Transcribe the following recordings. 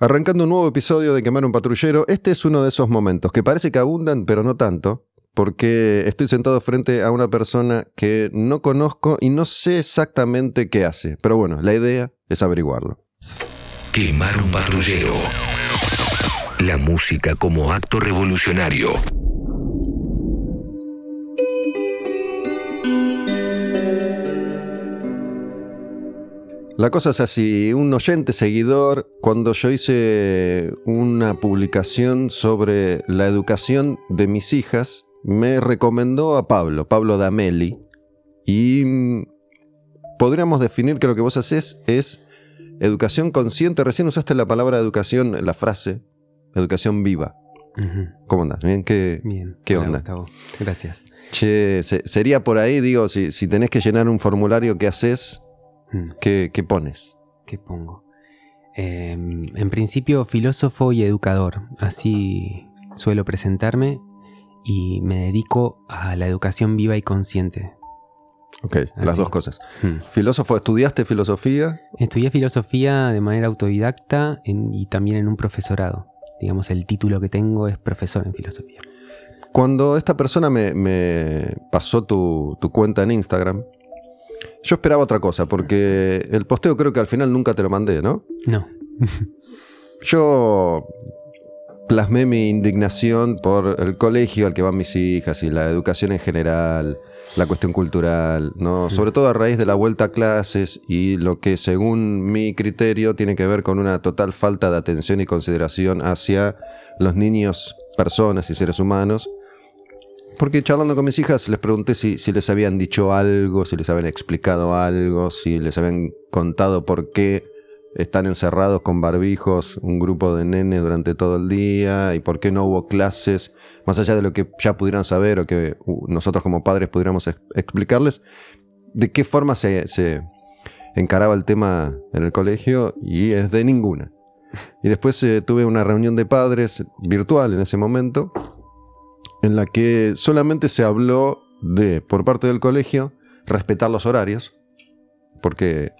Arrancando un nuevo episodio de Quemar un Patrullero, este es uno de esos momentos que parece que abundan, pero no tanto, porque estoy sentado frente a una persona que no conozco y no sé exactamente qué hace. Pero bueno, la idea es averiguarlo. Quemar un patrullero. La música como acto revolucionario. La cosa es así, un oyente seguidor, cuando yo hice una publicación sobre la educación de mis hijas, me recomendó a Pablo, Pablo Dameli, y mm, podríamos definir que lo que vos haces es educación consciente. Recién usaste la palabra educación, la frase, educación viva. ¿Cómo andas? ¿Bien? ¿Qué, Bien. ¿qué Hola, onda? Gustavo. Gracias. Che, se- sería por ahí, digo, si, si tenés que llenar un formulario, ¿qué haces? Mm, ¿Qué, qué pones? ¿Qué pongo? Eh, en principio, filósofo y educador. Así suelo presentarme y me dedico a la educación viva y consciente. Ok, las dos cosas. Mm. Filósofo, ¿estudiaste filosofía? Estudié filosofía de manera autodidacta en- y también en un profesorado. Digamos, el título que tengo es profesor en filosofía. Cuando esta persona me, me pasó tu, tu cuenta en Instagram, yo esperaba otra cosa, porque el posteo creo que al final nunca te lo mandé, ¿no? No. Yo plasmé mi indignación por el colegio al que van mis hijas y la educación en general, la cuestión cultural, ¿no? Sobre todo a raíz de la vuelta a clases y lo que según mi criterio tiene que ver con una total falta de atención y consideración hacia los niños, personas y seres humanos. Porque charlando con mis hijas les pregunté si, les habían dicho algo, si les habían explicado algo, si les habían contado por qué están encerrados con barbijos un grupo de nenes durante todo el día y por qué no hubo clases, más allá de lo que ya pudieran saber o que uh, nosotros como padres pudiéramos ex- explicarles, de qué forma se, se encaraba el tema en el colegio y es de ninguna. Y después eh, tuve una reunión de padres virtual en ese momento, en la que solamente se habló de, por parte del colegio, respetar los horarios, porque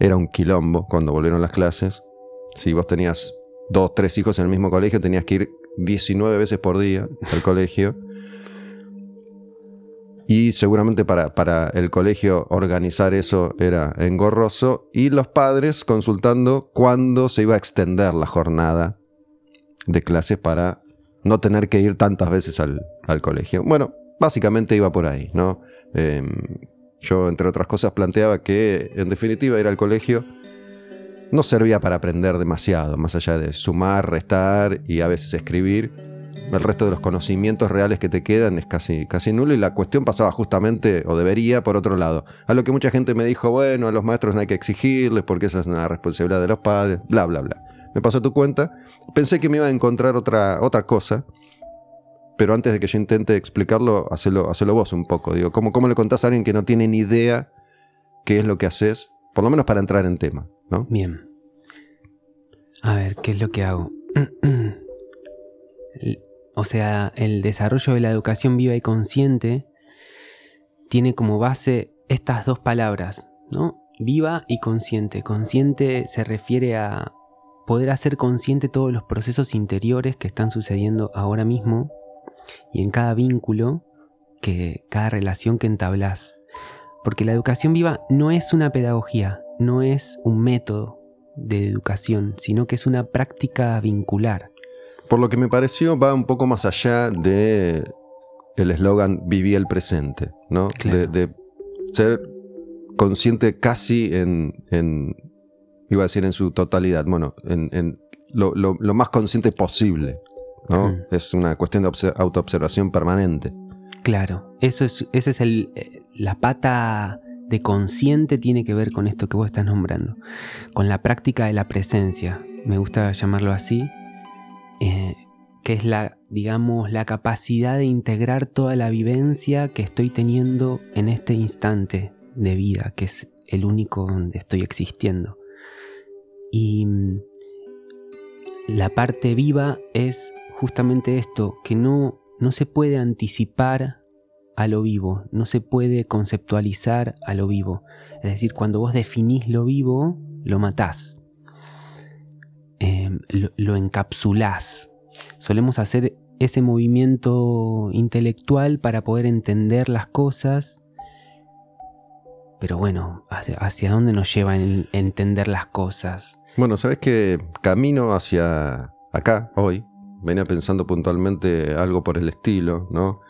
era un quilombo cuando volvieron las clases. Si vos tenías dos, tres hijos en el mismo colegio, tenías que ir 19 veces por día al colegio. Y seguramente para, para el colegio organizar eso era engorroso. Y los padres consultando cuándo se iba a extender la jornada de clases para no tener que ir tantas veces al, al colegio. Bueno, básicamente iba por ahí, ¿no? Em, yo, entre otras cosas, planteaba que, en definitiva, ir al colegio no servía para aprender demasiado, más allá de sumar, restar y a veces escribir. El resto de los conocimientos reales que te quedan es casi, casi nulo y la cuestión pasaba justamente, o debería, por otro lado. A lo que mucha gente me dijo, bueno, a los maestros no hay que exigirles porque esa es una responsabilidad de los padres, bla, bla, bla. Me pasó tu cuenta, pensé que me iba a encontrar otra, otra cosa, pero antes de que yo intente explicarlo, hacelo, hacelo vos un poco. Digo, ¿cómo, ¿cómo le contás a alguien que no tiene ni idea qué es lo que haces? Por lo menos para entrar en tema, ¿no? Bien. A ver, ¿qué es lo que hago? O sea, el desarrollo de la educación viva y consciente tiene como base estas dos palabras, ¿no? Viva y consciente. Consciente se refiere a poder hacer consciente todos los procesos interiores que están sucediendo ahora mismo y en cada vínculo, que cada relación que entablas. Porque la educación viva no es una pedagogía, no es un método de educación, sino que es una práctica vincular. Por lo que me pareció, va un poco más allá de el eslogan viví el presente, ¿no? Claro. De, de ser consciente casi en, en- iba a decir en su totalidad, bueno, en, en lo, lo- lo más consciente posible, ¿no? Ujú. Es una cuestión de obse- autoobservación permanente. Claro, eso es, ese es el, eh, la pata de consciente tiene que ver con esto que vos estás nombrando, con la práctica de la presencia, me gusta llamarlo así, eh, que es la, digamos, la capacidad de integrar toda la vivencia que estoy teniendo en este instante de vida, que es el único donde estoy existiendo. Y mm, la parte viva es justamente esto, que no, no se puede anticipar a lo vivo, no se puede conceptualizar a lo vivo. Es decir, cuando vos definís lo vivo, lo matás. Eh, lo, lo encapsulás. Solemos hacer ese movimiento intelectual para poder entender las cosas. Pero bueno, ¿hacia, dónde nos lleva entender las cosas? Bueno, sabes que camino hacia acá hoy. Venía pensando puntualmente algo por el estilo, ¿no?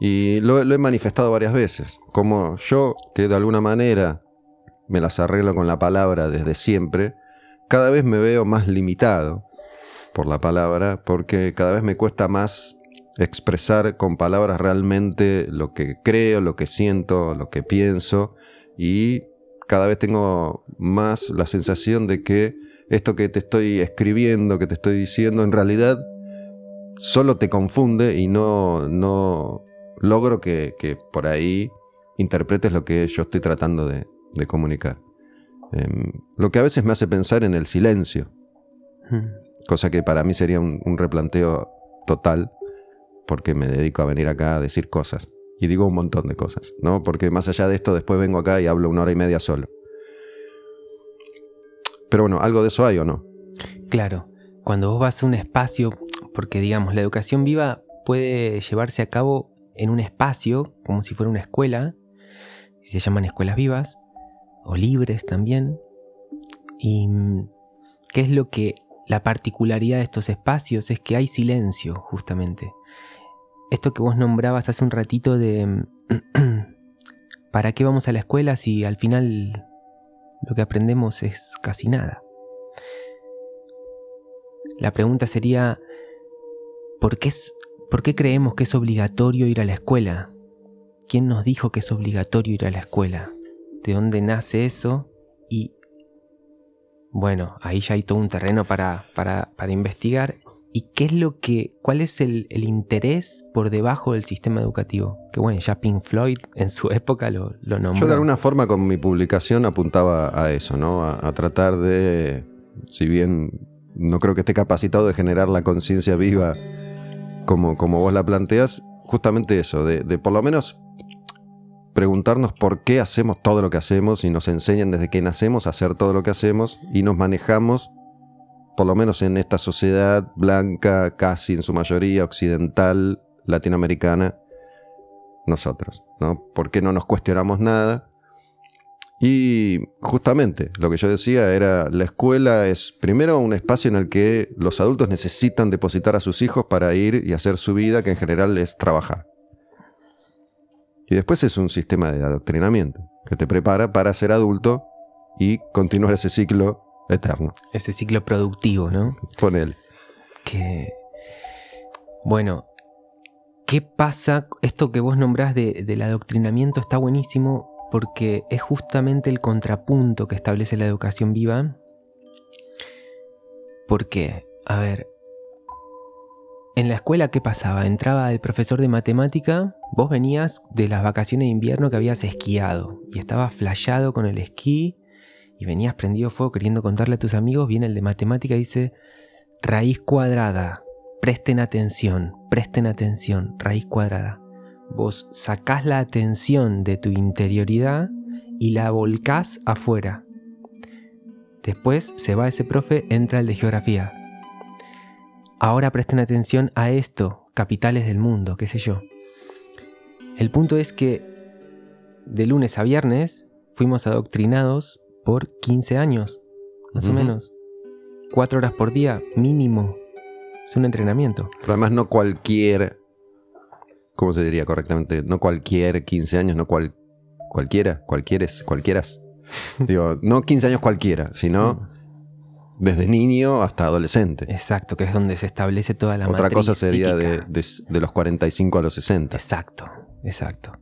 Y lo, he manifestado varias veces. Como yo, que de alguna manera me las arreglo con la palabra desde siempre, cada vez me veo más limitado por la palabra, porque cada vez me cuesta más expresar con palabras realmente lo que creo, lo que siento, lo que pienso, y cada vez tengo más la sensación de que esto que te estoy escribiendo, que te estoy diciendo, en realidad solo te confunde y no, no logro que, por ahí interpretes lo que yo estoy tratando de, comunicar. Em, lo que a veces me hace pensar en el silencio, hmm. cosa que para mí sería un, un replanteo total, porque me dedico a venir acá a decir cosas. Y digo un montón de cosas, ¿no? Porque más allá de esto, después vengo acá y hablo una hora y media solo. Pero bueno, ¿algo de eso hay o no? Claro, cuando vos vas a un espacio, porque digamos, la educación viva puede llevarse a cabo en un espacio, como si fuera una escuela, se llaman escuelas vivas, o libres también. ¿Y qué es lo que la particularidad de estos espacios? Es que hay silencio, justamente. Esto que vos nombrabas hace un ratito de... ¿Para qué vamos a la escuela si al final lo que aprendemos es casi nada? La pregunta sería, ¿por qué, ¿por qué creemos que es obligatorio ir a la escuela? ¿Quién nos dijo que es obligatorio ir a la escuela? ¿De dónde nace eso? Y bueno, ahí ya hay todo un terreno para, para, para investigar. ¿Y qué es lo que, cuál es el, interés por debajo del sistema educativo? Que bueno, ya Pink Floyd en su época lo, lo nombró. Yo de alguna forma con mi publicación apuntaba a eso, ¿no? A, tratar de, si bien no creo que esté capacitado de generar la conciencia viva como, como vos la planteas, justamente eso, de, por lo menos preguntarnos por qué hacemos todo lo que hacemos y nos enseñan desde que nacemos a hacer todo lo que hacemos y nos manejamos, por lo menos en esta sociedad blanca, casi en su mayoría occidental, latinoamericana, nosotros, ¿no? ¿Por qué no nos cuestionamos nada? Y justamente lo que yo decía era, la escuela es primero un espacio en el que los adultos necesitan depositar a sus hijos para ir y hacer su vida, que en general es trabajar. Y después es un sistema de adoctrinamiento que te prepara para ser adulto y continuar ese ciclo eterno. Ese ciclo productivo, ¿no? Con él. Que. Bueno, ¿qué pasa? Esto que vos nombrás del adoctrinamiento está buenísimo porque es justamente el contrapunto que establece la educación viva. Porque, a ver, en la escuela, ¿qué pasaba? Entraba el profesor de matemática, vos venías de las vacaciones de invierno que habías esquiado y estabas flayado con el esquí y venías prendido fuego queriendo contarle a tus amigos, viene el de matemática y dice, raíz cuadrada, presten atención, presten atención, raíz cuadrada vos sacás la atención de tu interioridad y la volcás afuera. Después se va ese profe, entra el de geografía. Ahora presten atención a esto, capitales del mundo, qué sé yo. El punto es que de lunes a viernes fuimos adoctrinados por 15 años, más o menos. Cuatro horas por día, mínimo. Es un entrenamiento. Pero además no cualquier ¿cómo se diría correctamente? No cualquier 15 años, no cual, cualquiera, cualquieres, cualquieras. Digo, no 15 años cualquiera, sino desde niño hasta adolescente. Exacto, que es donde se establece toda la Otra cosa sería de, de, los 45 a los 60. Exacto, exacto.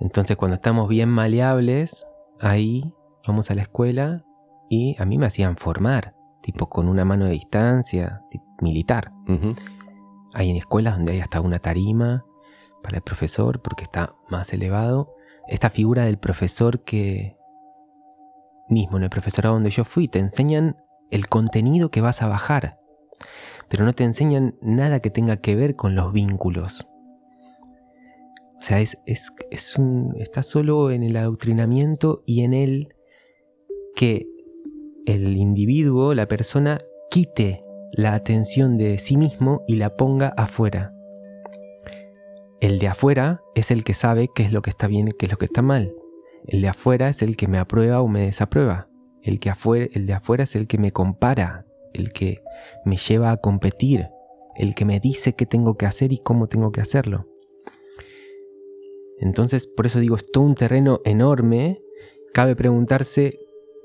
Entonces cuando estamos bien maleables, ahí vamos a la escuela y a mí me hacían formar, tipo con una mano de distancia, militar. Hay en escuelas donde hay hasta una tarima, para el profesor porque está más elevado. Esta figura del profesor que mismo en el profesorado donde yo fui te enseñan el contenido que vas a bajar, pero no te enseñan nada que tenga que ver con los vínculos. O sea, es, es, un, está solo en el adoctrinamiento y en el que el individuo, la persona, quite la atención de sí mismo y la ponga afuera. El de afuera es el que sabe qué es lo que está bien y qué es lo que está mal. El de afuera es el que me aprueba o me desaprueba. El, que afuera, el de afuera es el que me compara, el que me lleva a competir, el que me dice qué tengo que hacer y cómo tengo que hacerlo. Entonces, por eso digo, es todo un terreno enorme. Cabe preguntarse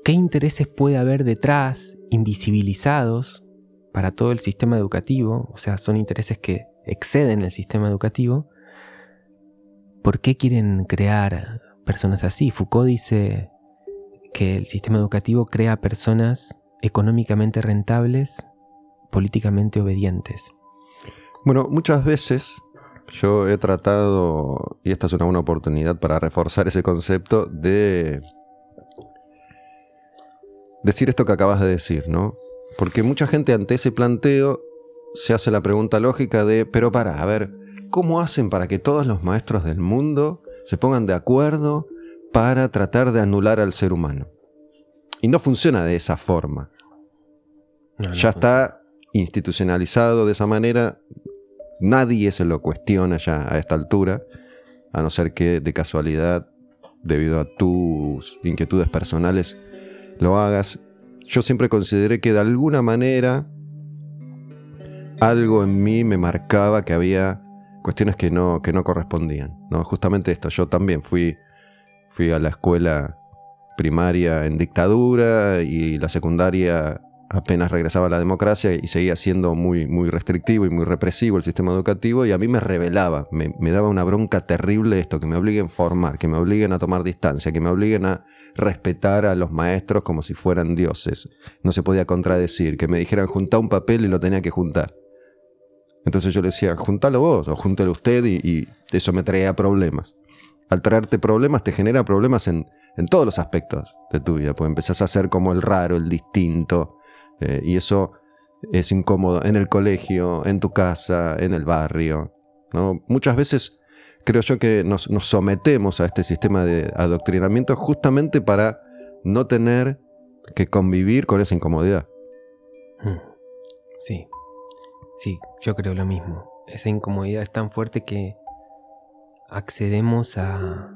qué intereses puede haber detrás, invisibilizados para todo el sistema educativo, o sea, son intereses que exceden el sistema educativo. ¿Por qué quieren crear personas así? Foucault dice que el sistema educativo crea personas económicamente rentables, políticamente obedientes. Bueno, muchas veces yo he tratado, y esta es una buena oportunidad para reforzar ese concepto, de decir esto que acabas de decir, ¿no? Porque mucha gente ante ese planteo se hace la pregunta lógica de, pero para, a ver, ¿cómo hacen para que todos los maestros del mundo se pongan de acuerdo para tratar de anular al ser humano? Y no funciona de esa forma. ya está institucionalizado de esa manera, Nadie se lo cuestiona ya a esta altura, a no ser que de casualidad, debido a tus inquietudes personales, lo hagas. Yo siempre consideré que de alguna manera algo en mí me marcaba que había cuestiones que no, que no correspondían. ¿no? Justamente esto, yo también fui, fui a la escuela primaria en dictadura y la secundaria apenas regresaba la democracia y seguía siendo muy, muy restrictivo y muy represivo el sistema educativo y a mí me revelaba, me, daba una bronca terrible esto, que me obliguen a formar, que me obliguen a tomar distancia, que me obliguen a respetar a los maestros como si fueran dioses. No se podía contradecir, que me dijeran juntar un papel y lo tenía que juntar. Entonces yo le decía, juntalo vos o júntelo usted y, eso me traía problemas. Al traerte problemas te genera problemas en, en todos los aspectos de tu vida, pues empezás a ser como el raro, el distinto, eh, y eso es incómodo en el colegio, en tu casa, en el barrio. ¿no? Muchas veces creo yo que nos, sometemos a este sistema de adoctrinamiento justamente para no tener que convivir con esa incomodidad. Hmm. Sí, sí, yo creo lo mismo. Esa incomodidad es tan fuerte que accedemos a,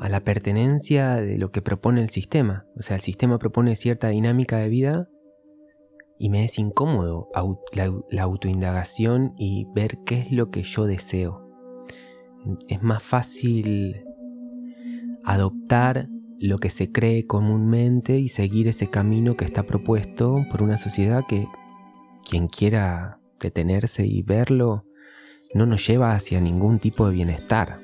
a la pertenencia de lo que propone el sistema. O sea, el sistema propone cierta dinámica de vida y me es incómodo la, autoindagación y ver qué es lo que yo deseo. Es más fácil adoptar lo que se cree comúnmente y seguir ese camino que está propuesto por una sociedad que quien quiera detenerse y verlo no nos lleva hacia ningún tipo de bienestar.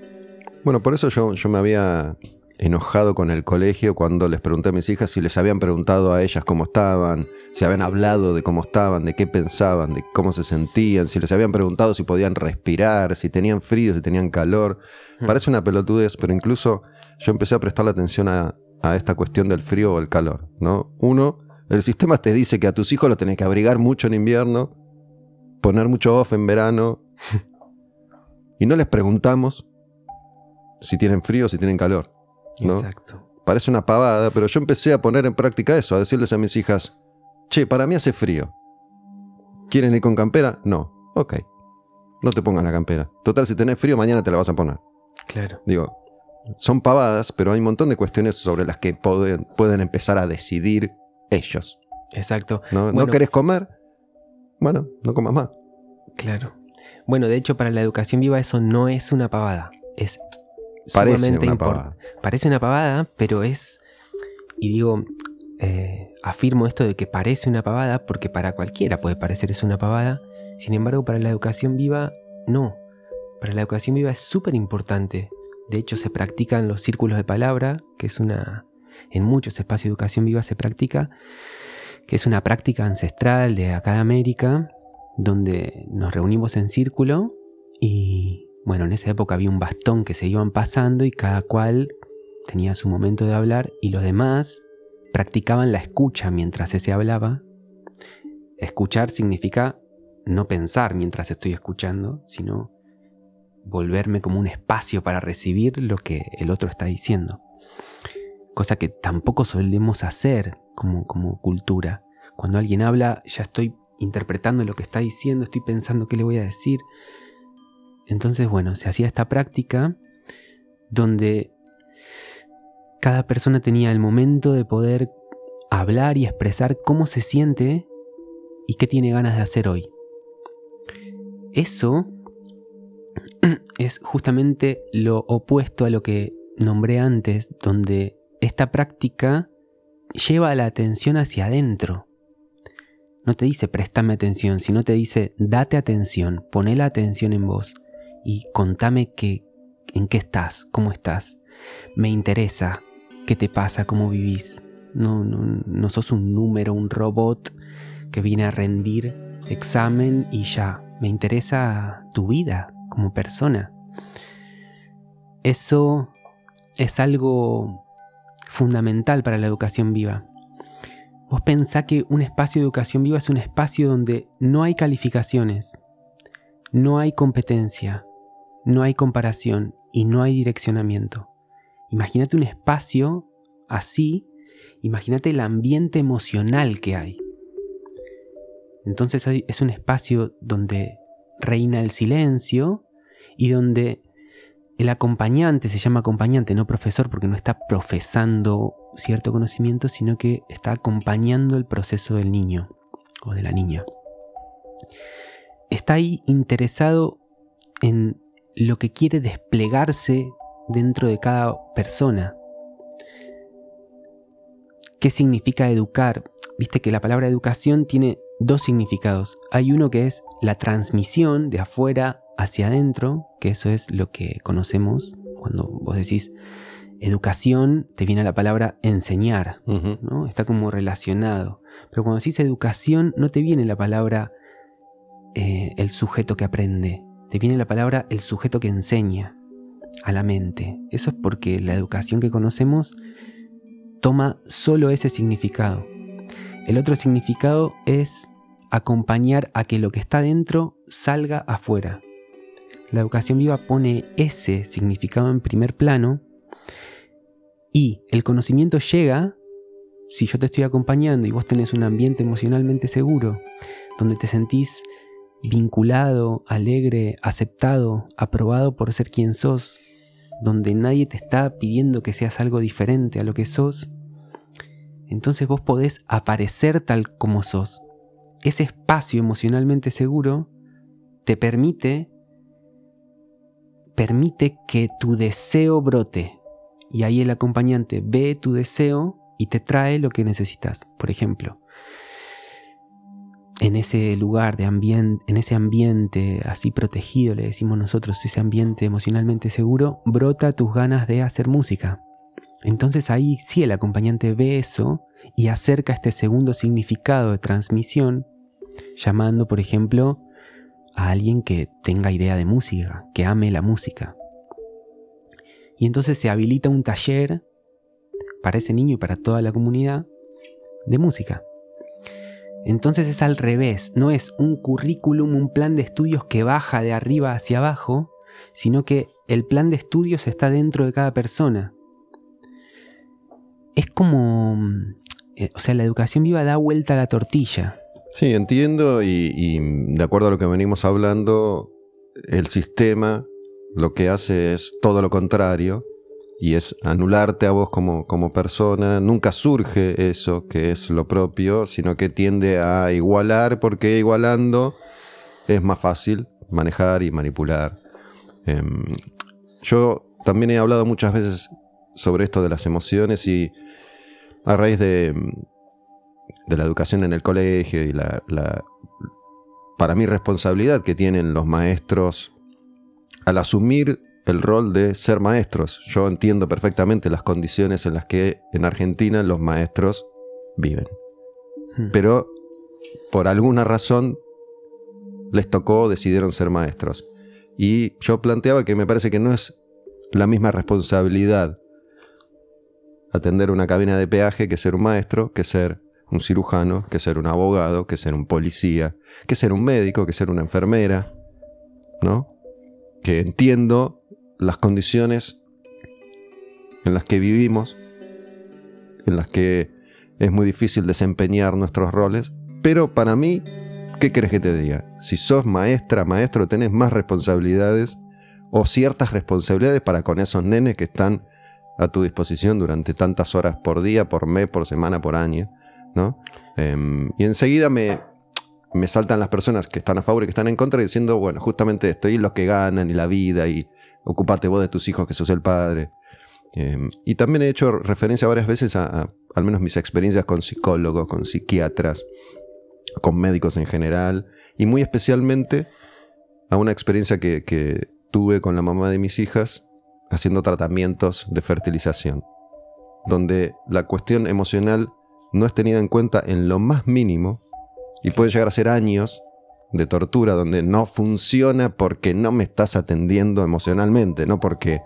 Bueno, por eso yo, yo me había enojado con el colegio cuando les pregunté a mis hijas si les habían preguntado a ellas cómo estaban, si habían hablado de cómo estaban, de qué pensaban, de cómo se sentían, si les habían preguntado si podían respirar, si tenían frío, si tenían calor. Hmm. Parece una pelotudez, pero incluso yo empecé a prestarle atención a, a esta cuestión del frío o el calor. ¿no? Uno, el sistema te dice que a tus hijos los tenés que abrigar mucho en invierno, poner mucho off en verano, y no les preguntamos si tienen frío o si tienen calor. Exacto. Parece una pavada, pero yo empecé a poner en práctica eso, a decirles a mis hijas, che, para mí hace frío. ¿Quieren ir con campera? No. Ok. No te pongas la campera. Total, si tenés frío, mañana te la vas a poner. Claro. Digo, son pavadas, pero hay un montón de cuestiones sobre las que pueden, pueden empezar a decidir ellos. Exacto. ¿No, ¿No querés comer? Bueno, no comas más. Claro. Bueno, de hecho, para la educación viva eso no es una pavada. Es Parece una pavada. Parece una pavada, pero es. Y digo, eh, afirmo esto de que parece una pavada porque para cualquiera puede parecer es una pavada. Sin embargo, para la educación viva, no. Para la educación viva es súper importante. De hecho, se practican los círculos de palabra, que es una. En muchos espacios de educación viva se practica, que es una práctica ancestral de acá de América, donde nos reunimos en círculo y bueno, en esa época había un bastón que se iban pasando y cada cual tenía su momento de hablar y los demás practicaban la escucha mientras ese hablaba. Escuchar significa no pensar mientras estoy escuchando, sino volverme como un espacio para recibir lo que el otro está diciendo. Cosa que tampoco solemos hacer como, como cultura. Cuando alguien habla ya estoy interpretando lo que está diciendo, estoy pensando qué le voy a decir. Entonces, bueno, se hacía esta práctica donde cada persona tenía el momento de poder hablar y expresar cómo se siente y qué tiene ganas de hacer hoy. Eso es justamente lo opuesto a lo que nombré antes, donde esta práctica lleva la atención hacia adentro. No te dice préstame atención, sino te dice date atención, poné la atención en vos y contame en qué estás, cómo estás. Me interesa qué te pasa, cómo vivís. No sos un número, un robot que viene a rendir examen y ya. Me interesa tu vida como persona. Eso es algo fundamental para la educación viva. Vos pensá que un espacio de educación viva es un espacio donde no hay calificaciones, no hay competencia, no hay comparación y no hay direccionamiento. Imagínate un espacio así, imagínate el ambiente emocional que hay. Entonces es un espacio donde reina el silencio y donde el acompañante se llama acompañante, no profesor, porque no está profesando cierto conocimiento, sino que está acompañando el proceso del niño o de la niña. Está ahí interesado en lo que quiere desplegarse dentro de cada persona. ¿Qué significa educar? Viste que la palabra educación tiene dos significados. Hay uno que es la transmisión de afuera hacia adentro, que eso es lo que conocemos cuando vos decís educación, te viene la palabra enseñar, ¿no? Está como relacionado. Pero cuando decís educación, no te viene la palabra eh, el sujeto que aprende, te viene la palabra el sujeto que enseña a la mente. Eso es porque la educación que conocemos toma solo ese significado. El otro significado es acompañar a que lo que está dentro salga afuera. La educación viva pone ese significado en primer plano y el conocimiento llega si yo te estoy acompañando y vos tenés un ambiente emocionalmente seguro, donde te sentís vinculado, alegre, aceptado, aprobado por ser quien sos, donde nadie te está pidiendo que seas algo diferente a lo que sos, entonces vos podés aparecer tal como sos. Ese espacio emocionalmente seguro te permite permite que tu deseo brote. Y ahí el acompañante ve tu deseo y te trae lo que necesitas. Por ejemplo, en ese lugar de ambiente, en ese ambiente así protegido, le decimos nosotros, ese ambiente emocionalmente seguro, brota tus ganas de hacer música. Entonces ahí sí el acompañante ve eso y acerca este segundo significado de transmisión, llamando, por ejemplo, a alguien que tenga idea de música, que ame la música. Y entonces se habilita un taller para ese niño y para toda la comunidad de música. Entonces es al revés, no es un currículum, un plan de estudios que baja de arriba hacia abajo, sino que el plan de estudios está dentro de cada persona. Es como eh, o sea, la educación viva da vuelta a la tortilla. Sí, entiendo y, de acuerdo a lo que venimos hablando, el sistema lo que hace es todo lo contrario y es anularte a vos como, como persona. Nunca surge eso que es lo propio, sino que tiende a igualar porque igualando es más fácil manejar y manipular. Em, yo también he hablado muchas veces sobre esto de las emociones y a raíz de, la educación en el colegio y la, para mí, responsabilidad que tienen los maestros al asumir el rol de ser maestros. Yo entiendo perfectamente las condiciones en las que en Argentina los maestros viven. Hmm. Pero por alguna razón les tocó, decidieron ser maestros. Y yo planteaba que me parece que no es la misma responsabilidad atender una cabina de peaje que ser un maestro, que ser un cirujano, que ser un abogado, que ser un policía, que ser un médico, que ser una enfermera, ¿no? Que entiendo las condiciones en las que vivimos, en las que es muy difícil desempeñar nuestros roles, pero para mí, ¿qué querés que te diga? Si sos maestra, maestro, tenés más responsabilidades o ciertas responsabilidades para con esos nenes que están a tu disposición durante tantas horas por día, por mes, por semana, por año, ¿no? Em, y enseguida me, me saltan las personas que están a favor y que están en contra diciendo, bueno, justamente esto, y los que ganan y la vida, y ocupate vos de tus hijos que sos el padre. Em, y también he hecho referencia varias veces a, al menos mis experiencias con psicólogos, con psiquiatras, con médicos en general, y muy especialmente a una experiencia que, que tuve con la mamá de mis hijas haciendo tratamientos de fertilización, donde la cuestión emocional no es tenida en cuenta en lo más mínimo y pueden llegar a ser años de tortura donde no funciona porque no me estás atendiendo emocionalmente, no porque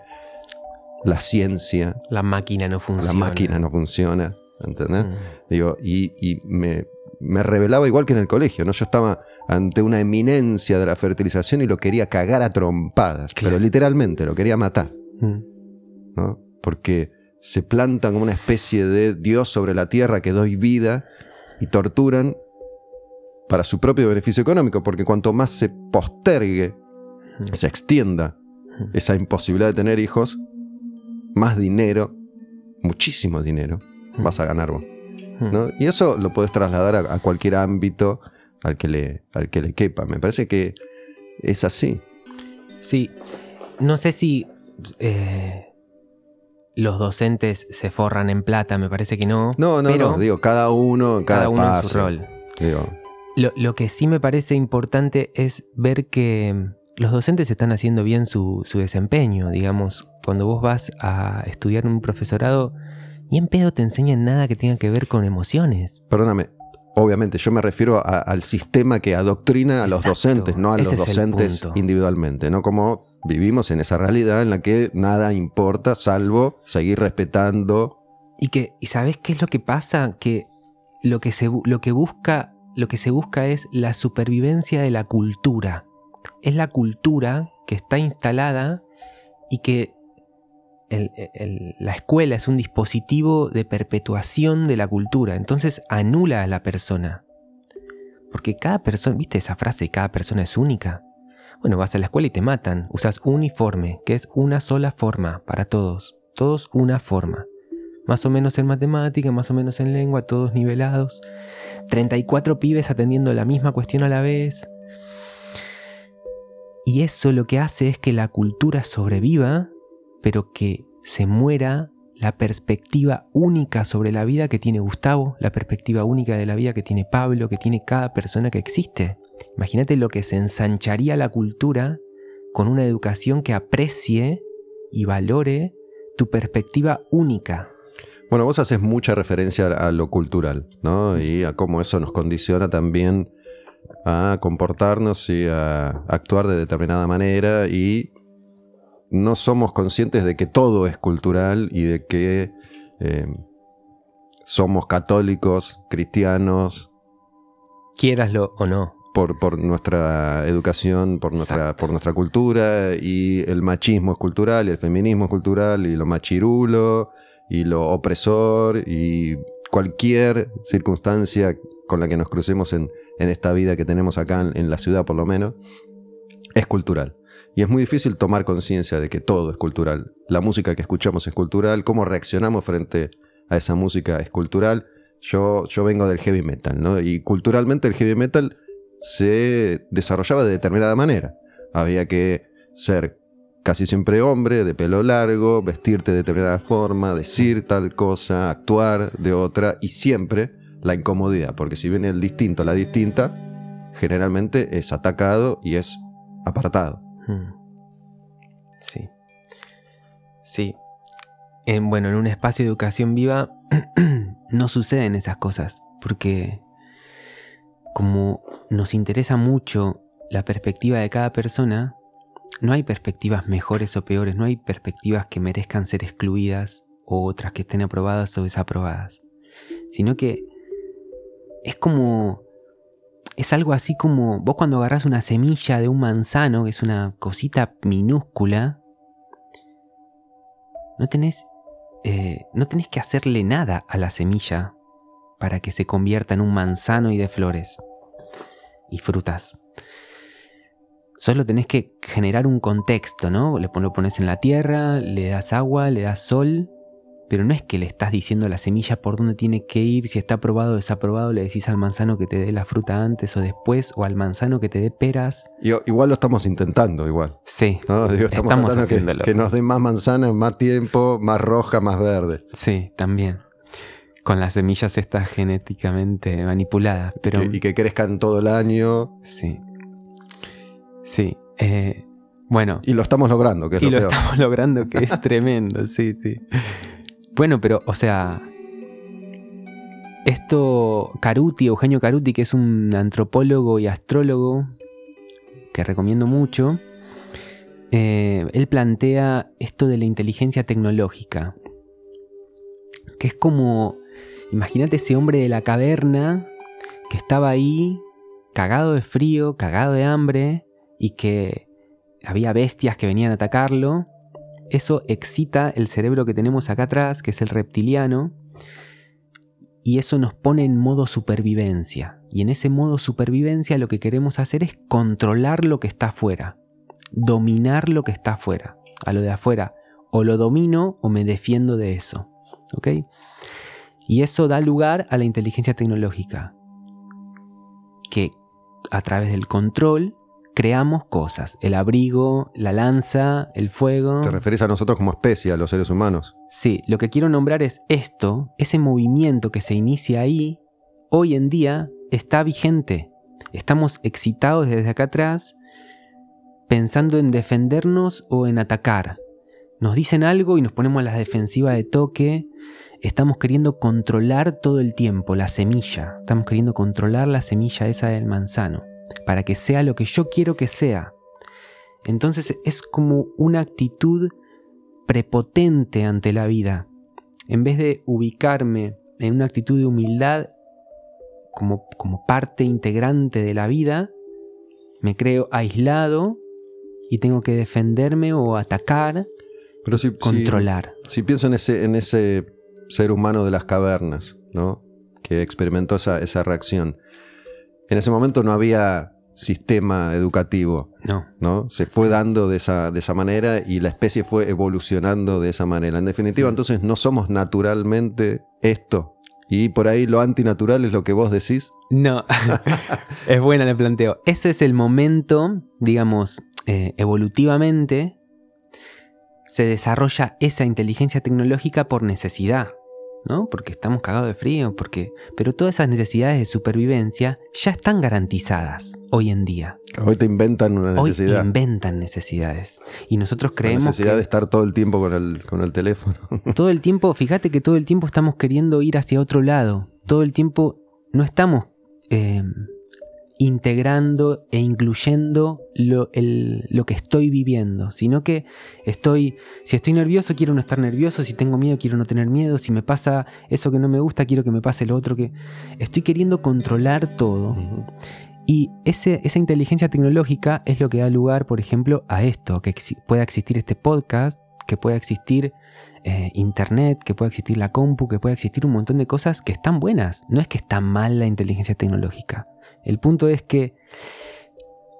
la ciencia... La máquina no funciona. La máquina no funciona, ¿entendés? Mm. Digo, y, me, revelaba igual que en el colegio, ¿no? Yo estaba ante una eminencia de la fertilización y lo quería cagar a trompadas, pero literalmente lo quería matar, mm. ¿no? Porque se plantan como una especie de Dios sobre la tierra que doy vida y torturan para su propio beneficio económico, porque cuanto más se postergue, se extienda esa imposibilidad de tener hijos, más dinero, muchísimo dinero, vas a ganar vos. ¿no? Y eso lo puedes trasladar a, cualquier ámbito al que, le, al que le quepa. Me parece que es así. Sí, no sé si eh, los docentes se forran en plata, me parece que no. No, no, no, digo, cada uno, cada, uno en su rol. Lo, lo, que sí me parece importante es ver que los docentes están haciendo bien su, desempeño, digamos. Cuando vos vas a estudiar un profesorado, ni en pedo te enseñan nada que tenga que ver con emociones. Perdóname, obviamente yo me refiero al sistema que adoctrina a los docentes, no a los docentes individualmente, ¿no? Como vivimos en esa realidad en la que nada importa salvo seguir respetando. Y que, ¿y sabes qué es lo que pasa? Que lo que se, lo que busca, lo que se busca es la supervivencia de la cultura es la cultura que está instalada y que la escuela es un dispositivo de perpetuación de la cultura, entonces anula a la persona. Porque cada persona, ¿viste esa frase? Cada persona es única. Bueno, vas a la escuela y te matan. Usas uniforme, que es una sola forma para todos. Todos una forma. Más o menos en matemática, más o menos en lengua, todos nivelados. 34 pibes atendiendo la misma cuestión a la vez. Y eso lo que hace es que la cultura sobreviva, pero que se muera la perspectiva única sobre la vida que tiene Gustavo, la perspectiva única de la vida que tiene Pablo, que tiene cada persona que existe. Imagínate lo que se ensancharía la cultura con una educación que aprecie y valore tu perspectiva única. Bueno, vos haces mucha referencia a lo cultural, ¿no? Y a cómo eso nos condiciona también a comportarnos y a actuar de determinada manera y no somos conscientes de que todo es cultural y de que eh, somos católicos, cristianos. Quieraslo o no. Por, por nuestra educación, por nuestra, por nuestra cultura, y el machismo es cultural, y el feminismo es cultural, y lo machirulo, y lo opresor, y cualquier circunstancia con la que nos crucemos en, en esta vida que tenemos acá en, la ciudad por lo menos, es cultural. Y es muy difícil tomar conciencia de que todo es cultural. La música que escuchamos es cultural, cómo reaccionamos frente a esa música es cultural. Yo, yo vengo del heavy metal, ¿no? Y culturalmente el heavy metal se desarrollaba de determinada manera. Había que ser casi siempre hombre, de pelo largo, vestirte de determinada forma, decir tal cosa, actuar de otra, y siempre la incomodidad, porque si viene el distinto a la distinta, generalmente es atacado y es apartado. Hmm. Sí. Sí. En, bueno, en un espacio de educación viva no suceden esas cosas, porque como nos interesa mucho la perspectiva de cada persona, no hay perspectivas mejores o peores, no hay perspectivas que merezcan ser excluidas o otras que estén aprobadas o desaprobadas, sino que es como... Es algo así como vos cuando agarrás una semilla de un manzano, que es una cosita minúscula, no tenés, eh, no tenés que hacerle nada a la semilla para que se convierta en un manzano y de flores. y frutas. Solo tenés que generar un contexto, ¿no? Le lo pones en la tierra, le das agua, le das sol, pero no es que le estás diciendo a la semilla por dónde tiene que ir, si está aprobado o desaprobado, le decís al manzano que te dé la fruta antes o después, o al manzano que te dé peras. igual lo estamos intentando, igual. Sí. estamos, haciéndolo. Que, nos dé más manzanas, más tiempo, más roja, más verde. Sí, también. Con las semillas estas genéticamente manipuladas. Pero... y que crezcan todo el año. Sí. Sí. Eh, bueno. Y lo estamos logrando, que es y lo, estamos logrando, que es tremendo, sí, sí. Bueno, pero, o sea. Esto, Caruti, Eugenio Caruti, que es un antropólogo y astrólogo que recomiendo mucho, eh, él plantea esto de la inteligencia tecnológica, que es como, imagínate ese hombre de la caverna que estaba ahí, cagado de frío, cagado de hambre, y que había bestias que venían a atacarlo, eso excita el cerebro que tenemos acá atrás, que es el reptiliano, y eso nos pone en modo supervivencia. Y en ese modo supervivencia lo que queremos hacer es controlar lo que está afuera, dominar lo que está afuera. A lo de afuera, o lo domino o me defiendo de eso. ¿Ok? Y eso da lugar a la inteligencia tecnológica, que a través del control creamos cosas. El abrigo, la lanza, el fuego. ¿Te referís a nosotros como especie, a los seres humanos? Sí, lo que quiero nombrar es esto, ese movimiento que se inicia ahí, hoy en día está vigente. Estamos excitados desde acá atrás, pensando en defendernos o en atacar. Nos dicen algo y nos ponemos a la defensiva de toque. Estamos queriendo controlar todo el tiempo la semilla. Estamos queriendo controlar la semilla esa del manzano para que sea lo que yo quiero que sea. Entonces es como una actitud prepotente ante la vida. En vez de ubicarme en una actitud de humildad como, como parte integrante de la vida, me creo aislado y tengo que defenderme o atacar, Pero si, controlar. Si, pienso en ese, en ese ser humano de las cavernas, ¿no? que experimentó esa, esa reacción, en ese momento no había sistema educativo. No. ¿no? Se fue dando de esa, de esa manera y la especie fue evolucionando de esa manera. En definitiva, entonces no somos naturalmente esto. Y por ahí lo antinatural es lo que vos decís. No, es buena el planteo. Ese es el momento, digamos, eh, evolutivamente, se desarrolla esa inteligencia tecnológica por necesidad. ¿No? Porque estamos cagados de frío, porque... Pero todas esas necesidades de supervivencia ya están garantizadas hoy en día. Hoy te inventan una necesidad. Hoy te inventan necesidades. Y nosotros creemos... La necesidad de estar todo el tiempo con el, con el teléfono. todo el tiempo, fíjate que todo el tiempo estamos queriendo ir hacia otro lado. Todo el tiempo no estamos... Eh, integrando e incluyendo lo, lo, que estoy viviendo, sino que estoy, si estoy nervioso quiero no estar nervioso, si tengo miedo quiero no tener miedo, si me pasa eso que no me gusta quiero que me pase lo otro que estoy queriendo controlar todo. Y ese, esa inteligencia tecnológica es lo que da lugar, por ejemplo, a esto, que pueda existir este podcast, que pueda existir eh, internet, que pueda existir la compu, que pueda existir un montón de cosas que están buenas. No es que está mal la inteligencia tecnológica. El punto es que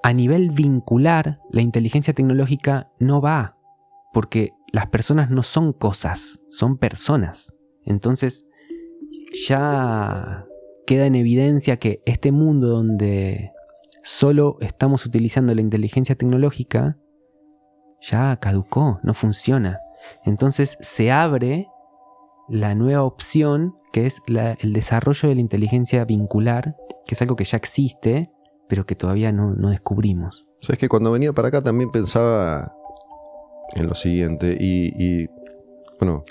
a nivel vincular, la inteligencia tecnológica no va, porque las personas no son cosas, son personas. Entonces, ya queda en evidencia que este mundo donde solo estamos utilizando la inteligencia tecnológica, ya caducó, no funciona. Entonces se abre la nueva opción que es el desarrollo de la inteligencia vincular, que es algo que ya existe, pero que todavía no, descubrimos. O que cuando venía para acá también pensaba en lo siguiente, y, bueno,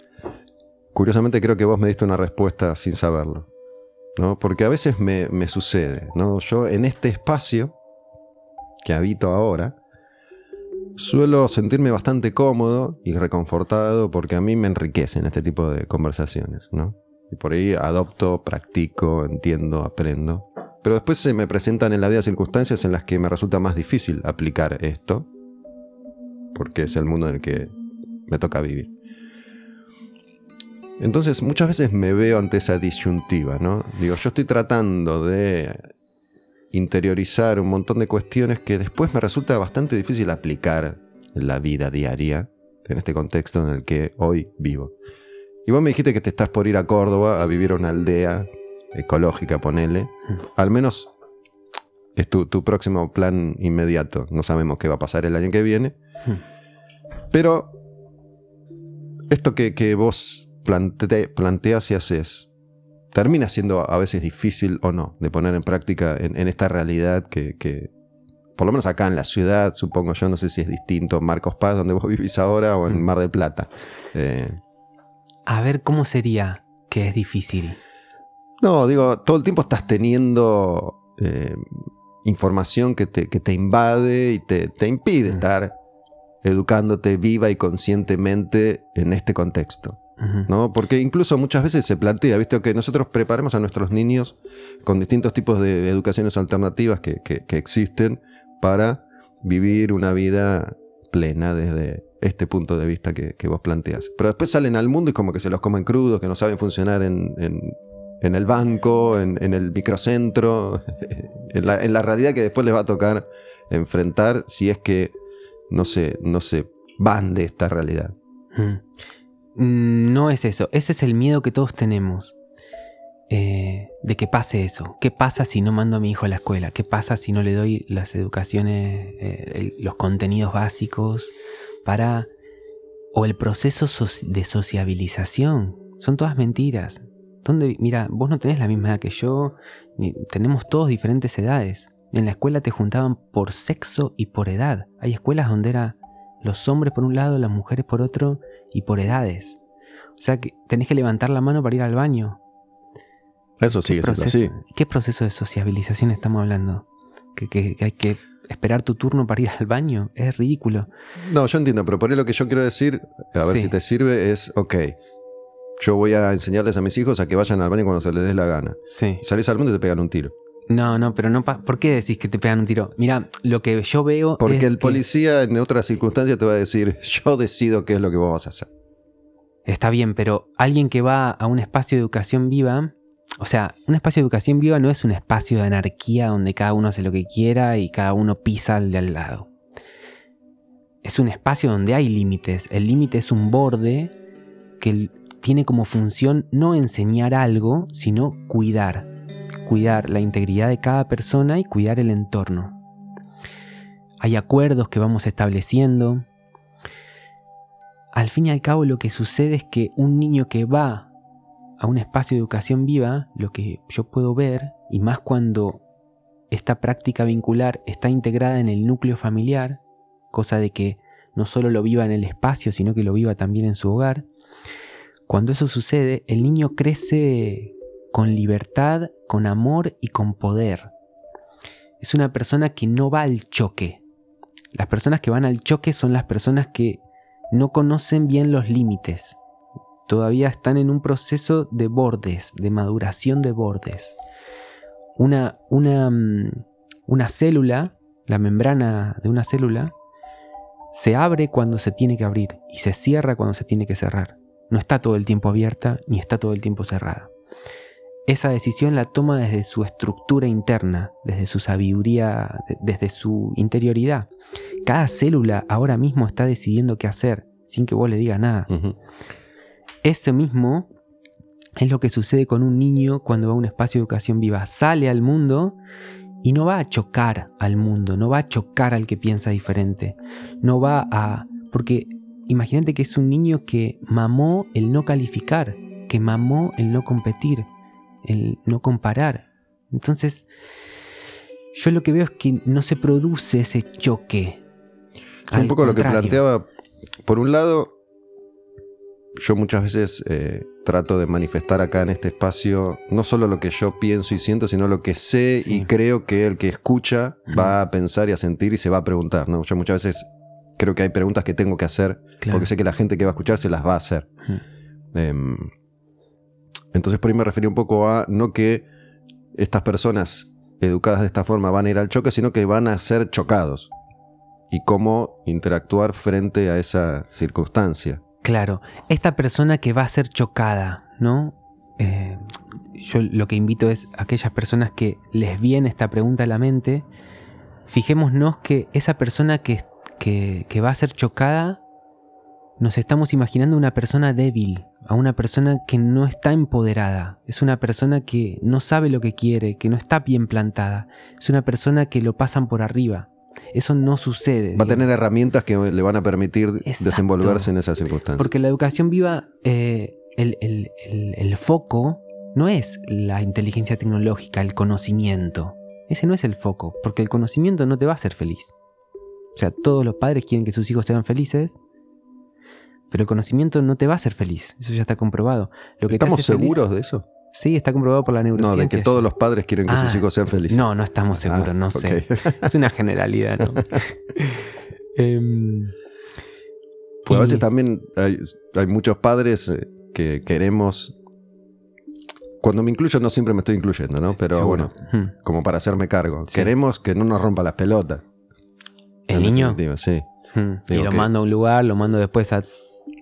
curiosamente creo que vos me diste una respuesta sin saberlo, ¿no? Porque a veces me, me sucede, ¿no? Yo en este espacio que habito ahora, suelo sentirme bastante cómodo y reconfortado porque a mí me enriquecen este tipo de conversaciones, ¿no? Y por ahí adopto, practico, entiendo, aprendo. Pero después se me presentan en la vida circunstancias en las que me resulta más difícil aplicar esto, porque es el mundo en el que me toca vivir. Entonces muchas veces me veo ante esa disyuntiva, ¿no? Digo, yo estoy tratando de interiorizar un montón de cuestiones que después me resulta bastante difícil aplicar en la vida diaria, en este contexto en el que hoy vivo. Y vos me dijiste que te estás por ir a Córdoba a vivir a una aldea ecológica, ponele. Mm. Al menos es tu, tu próximo plan inmediato. No sabemos qué va a pasar el año que viene. Hmm. Pero esto que, que vos plante- planteas y haces, termina siendo a veces difícil o no de poner en práctica en, en esta realidad que, que, por lo menos acá en la ciudad, supongo yo, no sé si es distinto Marcos Paz, donde vos vivís ahora, o en Mm. Mar del Plata. Eh, A ver, ¿cómo sería que es difícil? No, digo, todo el tiempo estás teniendo eh, información que te, que te invade y te, te impide Mm. estar educándote viva y conscientemente en este contexto. ¿no? Porque incluso muchas veces se plantea, ¿viste? Que nosotros preparemos a nuestros niños con distintos tipos de educaciones alternativas que, que- que existen para vivir una vida plena desde este punto de vista que, que vos planteas. Pero después salen al mundo y como que se los comen crudos, que no saben funcionar en, en- en el banco, en, el microcentro, en la, realidad que después les va a tocar enfrentar si es que no se, no se van de esta realidad. Mm. Mm, No es eso, ese es el miedo que todos tenemos. eh, de que pase eso. ¿Qué pasa si no mando a mi hijo a la escuela? ¿Qué pasa si no le doy las educaciones, eh, los contenidos básicos para... o el proceso de sociabilización? Son todas mentiras. ¿Dónde, mira, vos no tenés la misma edad que yo, tenemos todos diferentes edades. En la escuela te juntaban por sexo y por edad. Hay escuelas donde era los hombres por un lado, las mujeres por otro y por edades. O sea que tenés que levantar la mano para ir al baño. Eso sigue siendo así. ¿Qué proceso de sociabilización estamos hablando? ¿Que, que- que hay que esperar tu turno para ir al baño? Es ridículo. No, yo entiendo, pero por ahí lo que yo quiero decir, a ver Sí. si te sirve, es, ok, yo voy a enseñarles a mis hijos a que vayan al baño cuando se les dé la gana. Sí. Salís al mundo y te pegan un tiro. No, no, pero no. pa- ¿Por qué decís que te pegan un tiro? Mira, lo que yo veo. Porque es el que- policía en otras circunstancias te va a decir, yo decido qué es lo que vos vas a hacer. Está bien, pero alguien que va a un espacio de educación viva, o sea, un espacio de educación viva no es un espacio de anarquía donde cada uno hace lo que quiera y cada uno pisa al de al lado. Es un espacio donde hay límites. El límite es un borde que tiene como función no enseñar algo, sino cuidar. Cuidar la integridad de cada persona y cuidar el entorno. Hay acuerdos que vamos estableciendo, al fin y al cabo lo que sucede es que un niño que va a un espacio de educación viva, lo que yo puedo ver, y más cuando esta práctica vincular está integrada en el núcleo familiar, cosa de que no solo lo viva en el espacio, sino que lo viva también en su hogar, cuando eso sucede, el niño crece con libertad, con amor y con poder. Es una persona que no va al choque. Las personas que van al choque son las personas que no conocen bien los límites. Todavía están en un proceso de bordes, de maduración de bordes. Una, una, mm, una célula, la membrana de una célula, se abre cuando se tiene que abrir y se cierra cuando se tiene que cerrar. No está todo el tiempo abierta ni está todo el tiempo cerrada. Esa decisión la toma desde su estructura interna, desde su sabiduría, de- desde su interioridad. Cada célula ahora mismo está decidiendo qué hacer sin que vos le digas nada. Eso mismo es lo que sucede con un niño cuando va a un espacio de educación viva. Sale al mundo y no va a chocar al mundo, no va a chocar al que piensa diferente. No va a... Porque imagínate que es un niño que mamó el no calificar, que mamó el no competir, el no comparar. Entonces, yo lo que veo es que no se produce ese choque. Es un poco lo que planteaba. Por un lado, yo muchas veces eh, trato de manifestar acá en este espacio no solo lo que yo pienso y siento, sino lo que sé Sí. y creo que el que escucha va a pensar y a sentir y se va a preguntar. ¿no? Yo muchas veces creo que hay preguntas que tengo que hacer Claro. porque sé que la gente que va a escuchar se las va a hacer. Ujú. Em, entonces por ahí me refería un poco a no que estas personas educadas de esta forma van a ir al choque, sino que van a ser chocados. Y cómo interactuar frente a esa circunstancia. Claro, esta persona que va a ser chocada, ¿no? Eh, yo lo que invito es a aquellas personas que les viene esta pregunta a la mente, fijémonos que esa persona que, que, que va a ser chocada, nos estamos imaginando una persona débil, a una persona que no está empoderada, es una persona que no sabe lo que quiere, que no está bien plantada, es una persona que lo pasan por arriba. Eso no sucede. Va a tener herramientas que le van a permitir desenvolverse en esas circunstancias. Porque la educación viva, eh, el, foco no es la inteligencia tecnológica, el conocimiento. Ese no es el foco, porque el conocimiento no te va a hacer feliz. O sea, todos los padres quieren que sus hijos sean felices, pero el conocimiento no te va a hacer feliz. Eso ya está comprobado. ¿Estamos seguros de eso? Sí, está comprobado por la neurociencia. No, de que todos los padres quieren que sus ah, hijos sean felices. No, no estamos seguros, no ah, sé. es una generalidad, ¿no? Em, pues a veces también hay, muchos padres eh, que queremos. Cuando me incluyo, no siempre me estoy incluyendo, ¿no? Pero bueno, como para hacerme cargo. Queremos que no nos rompa las pelotas. ¿El niño? Sí. Hmm. Y lo mando a un lugar, lo mando después a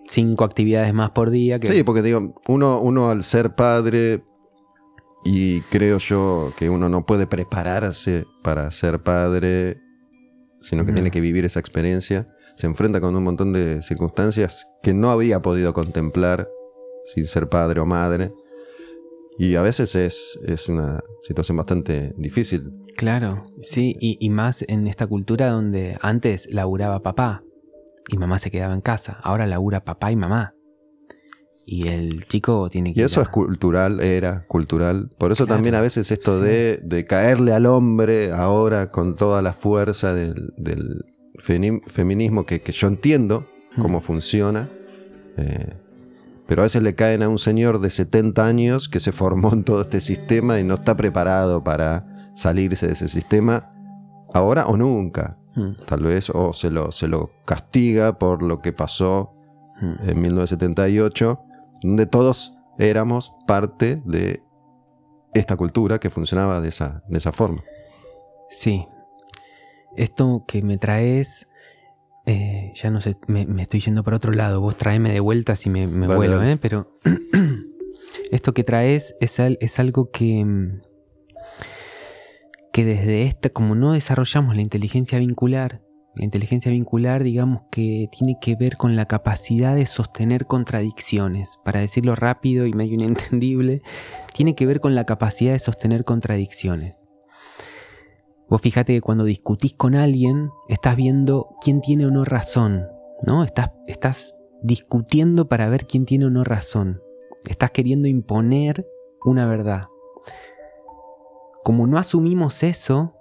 cinco actividades más por día. Sí, porque digo, uno, uno al ser padre, y creo yo que uno no puede prepararse para ser padre, sino que tiene que vivir esa experiencia, se enfrenta con un montón de circunstancias que no había podido contemplar sin ser padre o madre. Y a veces es, es una situación bastante difícil. Claro, sí, y, y, más en esta cultura donde antes laburaba papá y mamá se quedaba en casa. Ahora labura papá y mamá. Y el chico tiene que... Y eso es cultural, era cultural. Por eso también a veces esto de, de, caerle al hombre ahora con toda la fuerza del, del feminismo que, que, yo entiendo mm. cómo funciona. Eh, pero a veces le caen a un señor de 70 años que se formó en todo este sistema y no está preparado para salirse de ese sistema ahora o nunca. Mm. Tal vez, o se lo, se lo castiga por lo que pasó mm. en 1978, donde todos éramos parte de esta cultura que funcionaba de esa, de esa forma. Sí. Esto que me traes, eh, ya no sé, me, estoy yendo para otro lado. Vos traeme de vuelta si me, vuelo, ¿eh? Pero esto que traes es, es algo que, mm, que desde esta, como no desarrollamos la inteligencia vincular, la inteligencia vincular digamos que tiene que ver con la capacidad de sostener contradicciones, para decirlo rápido y medio inentendible, tiene que ver con la capacidad de sostener contradicciones. Vos fíjate que cuando discutís con alguien, estás viendo quién tiene o no razón, ¿no? Estás, estás discutiendo para ver quién tiene o no razón. Estás queriendo imponer una verdad como no asumimos eso,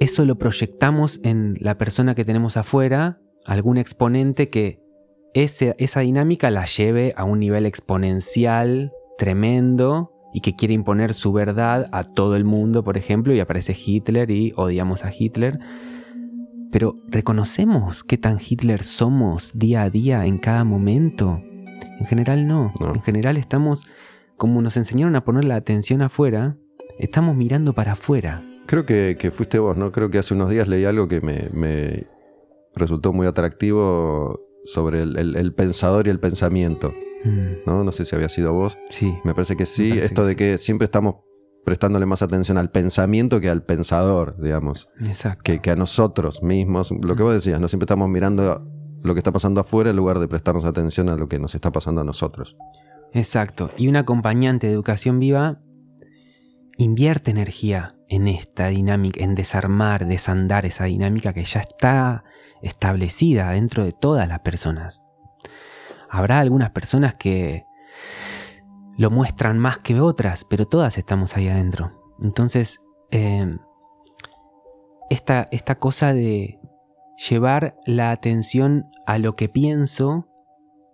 eso lo proyectamos en la persona que tenemos afuera, algún exponente que esa dinámica la lleve a un nivel exponencial tremendo y que quiere imponer su verdad a todo el mundo, por ejemplo, y aparece Hitler y odiamos a Hitler. Pero ¿reconocemos qué tan Hitler somos día a día en cada momento? En general no. En general estamos como nos enseñaron a poner la atención afuera, estamos mirando para afuera. Creo que, fuiste vos, ¿no? Creo que hace unos días leí algo que me, resultó muy atractivo sobre el, pensador y el pensamiento. Mm. ¿no? no sé si había sido vos. Sí. Me parece que sí. Esto de que siempre estamos prestándole más atención al pensamiento que al pensador, digamos. Exacto. Que, que, a nosotros mismos. Lo que vos decías, ¿no? Siempre estamos mirando lo que está pasando afuera en lugar de prestarnos atención a lo que nos está pasando a nosotros. Exacto. Y un acompañante de educación viva invierte energía en esta dinámica, en desarmar, desandar esa dinámica que ya está establecida dentro de todas las personas. Habrá algunas personas que lo muestran más que otras, pero todas estamos ahí adentro. Entonces, eh, esta, esta cosa de llevar la atención a lo que pienso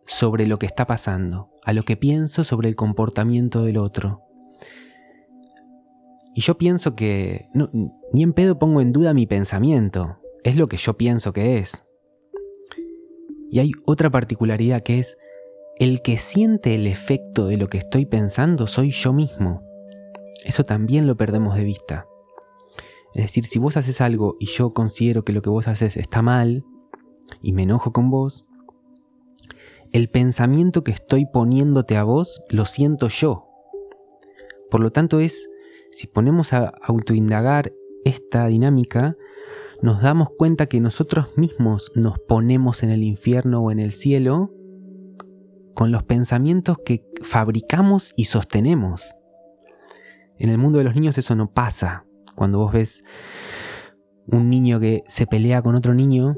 sobre lo que está pasando, a lo que pienso sobre el comportamiento del otro. Y yo pienso que ni en pedo pongo en duda mi pensamiento, es lo que yo pienso que es. Y hay otra particularidad que es, el que siente el efecto de lo que estoy pensando soy yo mismo. Eso también lo perdemos de vista. Es decir, si vos haces algo y yo considero que lo que vos haces está mal y me enojo con vos, el pensamiento que estoy poniéndote a vos lo siento yo. Por lo tanto es, si ponemos a autoindagar esta dinámica, nos damos cuenta que nosotros mismos nos ponemos en el infierno o en el cielo con los pensamientos que fabricamos y sostenemos. En el mundo de los niños eso no pasa. Cuando vos ves un niño que se pelea con otro niño,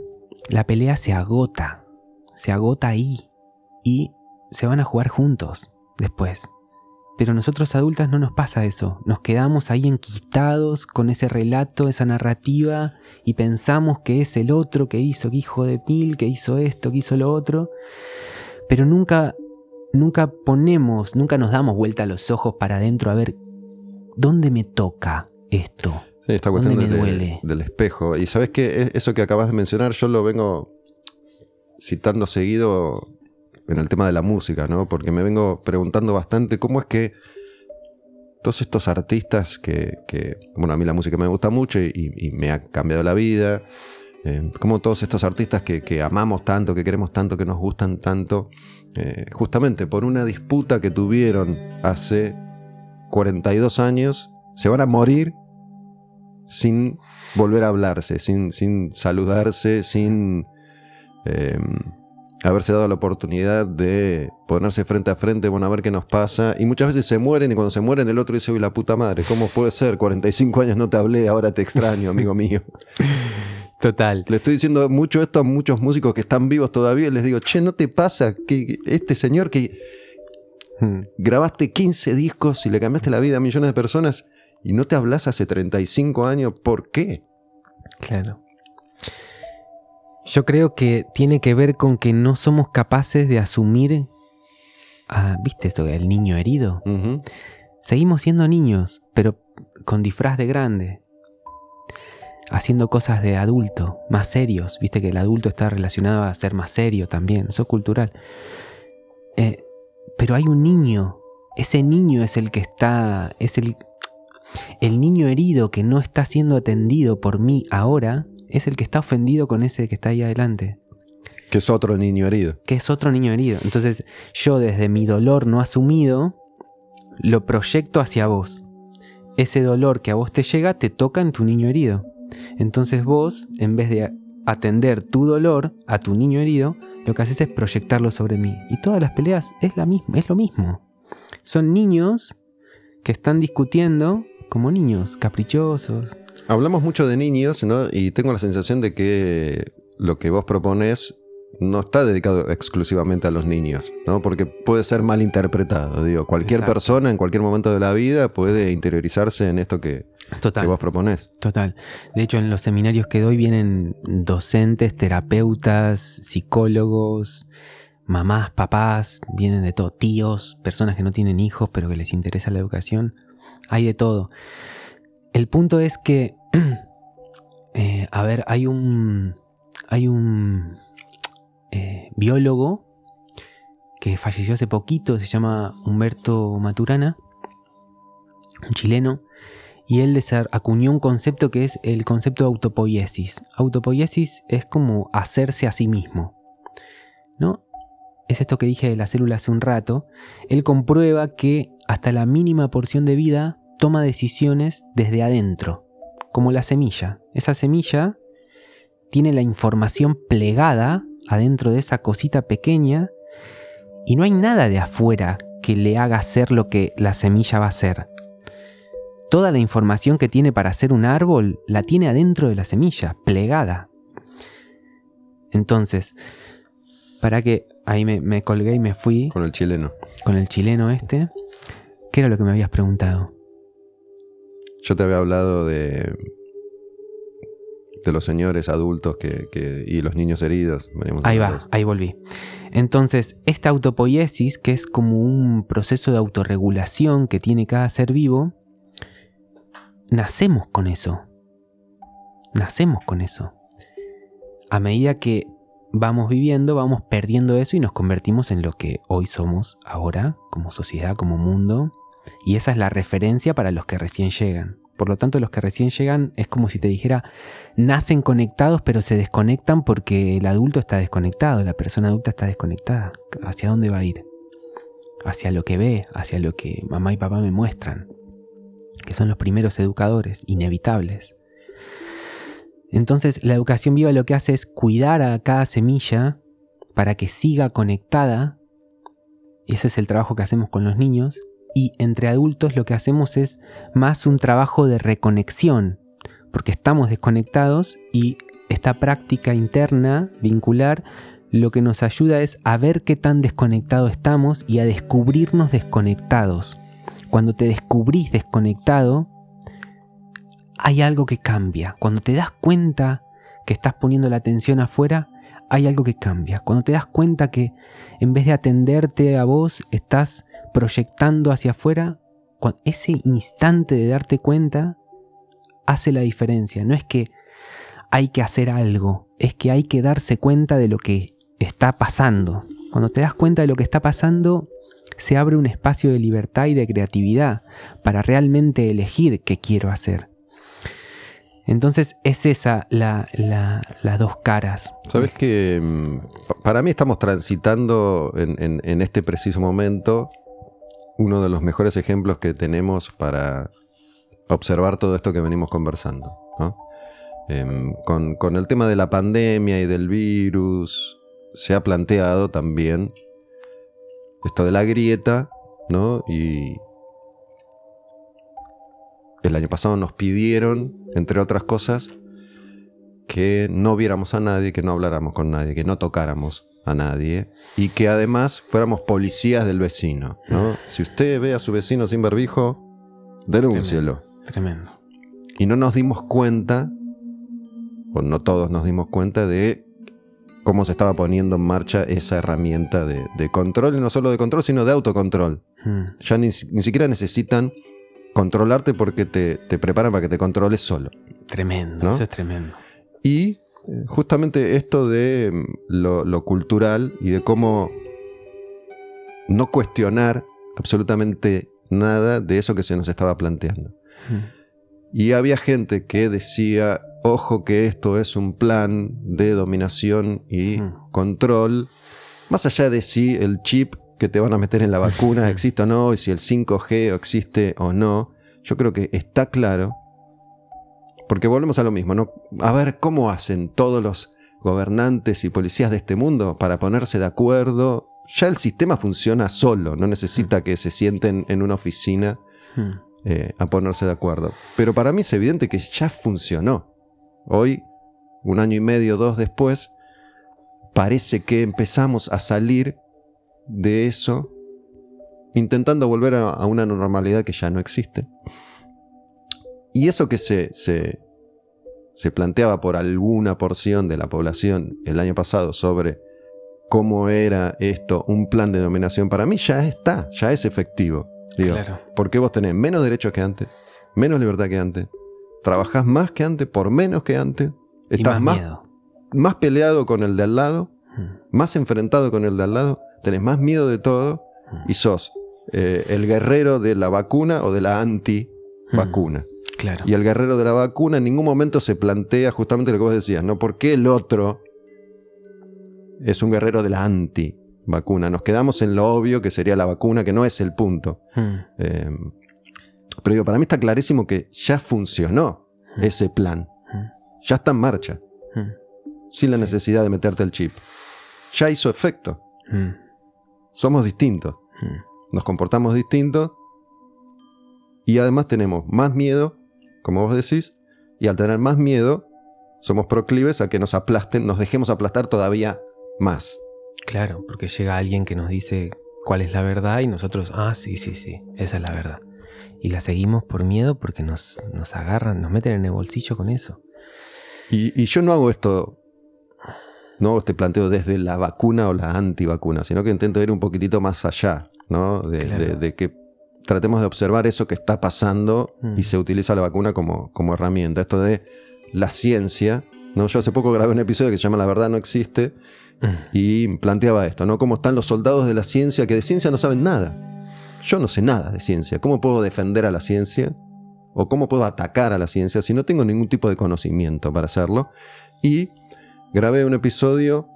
la pelea se agota, se agota ahí y se van a jugar juntos después. Pero nosotros adultas no nos pasa eso, nos quedamos ahí enquistados con ese relato, esa narrativa y pensamos que es el otro que hizo, que hijo de mil, que hizo esto, que hizo lo otro, pero nunca, nunca ponemos, nunca nos damos vuelta los ojos para adentro a ver dónde me toca esto. Sí, esta cuestión del espejo. Y sabes que eso que acabas de mencionar, yo lo vengo citando seguido en el tema de la música, ¿no? Porque me vengo preguntando bastante cómo es que todos estos artistas que, bueno, a mí la música me gusta mucho y, me ha cambiado la vida, eh, como todos estos artistas que, amamos tanto, que queremos tanto, que nos gustan tanto, eh, justamente por una disputa que tuvieron hace 42 años, se van a morir sin volver a hablarse, sin, sin saludarse, sin... Eh, haberse dado la oportunidad de ponerse frente a frente, bueno, a ver qué nos pasa. Y muchas veces se mueren y cuando se mueren el otro dice, uy, la puta madre, ¿cómo puede ser? 45 años no te hablé, ahora te extraño, amigo mío. Total. Le estoy diciendo mucho esto a muchos músicos que están vivos todavía y les digo, che, ¿no te pasa que este señor que hmm. grabaste 15 discos y le cambiaste la vida a millones de personas y no te hablas hace 35 años, ¿por qué? Claro. Yo creo que tiene que ver con que no somos capaces de asumir, ¿viste esto? El niño herido. Seguimos siendo niños, pero con disfraz de grande. Haciendo cosas de adulto, más serios. Viste que el adulto está relacionado a ser más serio también. Eso es cultural. Eh, pero hay un niño. Ese niño es el que está. Es el. El niño herido que no está siendo atendido por mí ahora es el que está ofendido con ese que está ahí adelante. Que es otro niño herido. Que es otro niño herido. Entonces yo desde mi dolor no asumido, lo proyecto hacia vos. Ese dolor que a vos te llega te toca en tu niño herido. Entonces vos, en vez de atender tu dolor a tu niño herido, lo que haces es proyectarlo sobre mí. Y todas las peleas es, la misma, es lo mismo. Son niños que están discutiendo como niños, caprichosos, Hablamos mucho de niños, ¿no? Y tengo la sensación de que lo que vos propones no está dedicado exclusivamente a los niños, ¿no? Porque puede ser mal interpretado. Digo, cualquier persona en cualquier momento de la vida puede interiorizarse en esto que, que vos proponés. Total. De hecho, en los seminarios que doy vienen docentes, terapeutas, psicólogos, mamás, papás, vienen de todo, tíos, personas que no tienen hijos pero que les interesa la educación. Hay de todo. El punto es que, eh, a ver, hay un, hay un eh, biólogo que falleció hace poquito, se llama Humberto Maturana, un chileno, y él acuñó un concepto que es el concepto de autopoiesis. Autopoiesis es como hacerse a sí mismo, ¿no? Es esto que dije de la célula hace un rato. Él comprueba que hasta la mínima porción de vida toma decisiones desde adentro, como la semilla. Esa semilla tiene la información plegada adentro de esa cosita pequeña y no hay nada de afuera que le haga hacer lo que la semilla va a hacer. Toda la información que tiene para hacer un árbol la tiene adentro de la semilla, plegada. Entonces, para que ahí me, me colgué y me fui. Con el chileno. Con el chileno este. ¿Qué era lo que me habías preguntado? Yo te había hablado de, de los señores adultos que, y los niños heridos. ahí va, ahí volví. Entonces, esta autopoiesis, que es como un proceso de autorregulación que tiene cada ser vivo, nacemos con eso. Nacemos con eso. A medida que vamos viviendo, vamos perdiendo eso y nos convertimos en lo que hoy somos ahora, como sociedad, como mundo, y esa es la referencia para los que recién llegan. Por lo tanto, los que recién llegan es como si te dijera, nacen conectados pero se desconectan porque el adulto está desconectado, la persona adulta está desconectada. ¿Hacia dónde va a ir? Hacia lo que ve, hacia lo que mamá y papá me muestran, que son los primeros educadores, inevitables. Entonces, la educación viva lo que hace es cuidar a cada semilla para que siga conectada. Ese es el trabajo que hacemos con los niños y entre adultos lo que hacemos es más un trabajo de reconexión, porque estamos desconectados y esta práctica interna, vincular, lo que nos ayuda es a ver qué tan desconectados estamos y a descubrirnos desconectados. Cuando te descubrís desconectado, hay algo que cambia. Cuando te das cuenta que estás poniendo la atención afuera, hay algo que cambia. Cuando te das cuenta que en vez de atenderte a vos, estás proyectando hacia afuera, ese instante de darte cuenta hace la diferencia. No es que hay que hacer algo, es que hay que darse cuenta de lo que está pasando. Cuando te das cuenta de lo que está pasando, se abre un espacio de libertad y de creatividad para realmente elegir qué quiero hacer. Entonces es esa la, las dos caras. Sabes que mm, para mí estamos transitando en, este preciso momento uno de los mejores ejemplos que tenemos para observar todo esto que venimos conversando. Em, con, el tema de la pandemia y del virus, se ha planteado también esto de la grieta, ¿no? Y el año pasado nos pidieron, entre otras cosas, que no viéramos a nadie, que no habláramos con nadie, que no tocáramos a nadie y que además fuéramos policías del vecino. ¿no? Si usted ve a su vecino sin barbijo, denúncielo. Tremendo. Y no nos dimos cuenta, o no todos nos dimos cuenta de cómo se estaba poniendo en marcha esa herramienta de, control, y no solo de control, sino de autocontrol. Hmm. Ya ni, siquiera necesitan controlarte porque te, te, preparan para que te controles solo. Tremendo, eso es tremendo. Y justamente esto de mm, lo, cultural y de cómo no cuestionar absolutamente nada de eso que se nos estaba planteando. Y había gente que decía, ojo que esto es un plan de dominación y control, más allá de si el chip que te van a meter en la vacuna existe o no, y si el 5G existe o no, yo creo que está claro porque volvemos a lo mismo, ¿no? A ver cómo hacen todos los gobernantes y policías de este mundo para ponerse de acuerdo. Ya el sistema funciona solo, no necesita hmm. que se sienten en una oficina hmm. eh, a ponerse de acuerdo. Pero para mí es evidente que ya funcionó. Hoy, un año y medio, dos después, parece que empezamos a salir de eso intentando volver a una normalidad que ya no existe. Y eso que se, se, planteaba por alguna porción de la población el año pasado sobre cómo era esto un plan de nominación, para mí ya está, ya es efectivo. Digo, Porque vos tenés menos derechos que antes, menos libertad que antes, trabajás más que antes, por menos que antes, estás más, más, peleado con el de al lado, hmm. más enfrentado con el de al lado, tenés más miedo de todo y hmm. sos eh, el guerrero de la vacuna o de la anti-vacuna. Hmm. Y el guerrero de la vacuna en ningún momento se plantea justamente lo que vos decías, ¿no? ¿Por qué el otro es un guerrero de la anti-vacuna? Nos quedamos en lo obvio que sería la vacuna, que no es el punto. Hmm. Em, pero digo, para mí está clarísimo que ya funcionó hmm. ese plan. Hmm. Ya está en marcha. Sin la necesidad de meterte el chip. Ya hizo efecto. Somos distintos. Nos comportamos distintos. Y además tenemos más miedo como vos decís, y al tener más miedo, somos proclives a que nos aplasten, nos dejemos aplastar todavía más. Claro, porque llega alguien que nos dice cuál es la verdad y nosotros, ah, sí, sí, sí, esa es la verdad. Y la seguimos por miedo porque nos, nos agarran, nos meten en el bolsillo con eso. Y, yo no hago esto, no hago este planteo desde la vacuna o la antivacuna, sino que intento ir un poquitito más allá, ¿no? de que tratemos de observar eso que está pasando y mm. se utiliza la vacuna como, como herramienta. Esto de la ciencia. ¿no? Yo hace poco grabé un episodio que se llama La verdad no existe mm. y planteaba esto, ¿no? Cómo están los soldados de la ciencia que de ciencia no saben nada. Yo no sé nada de ciencia. ¿Cómo puedo defender a la ciencia o cómo puedo atacar a la ciencia si no tengo ningún tipo de conocimiento para hacerlo. Y grabé un episodio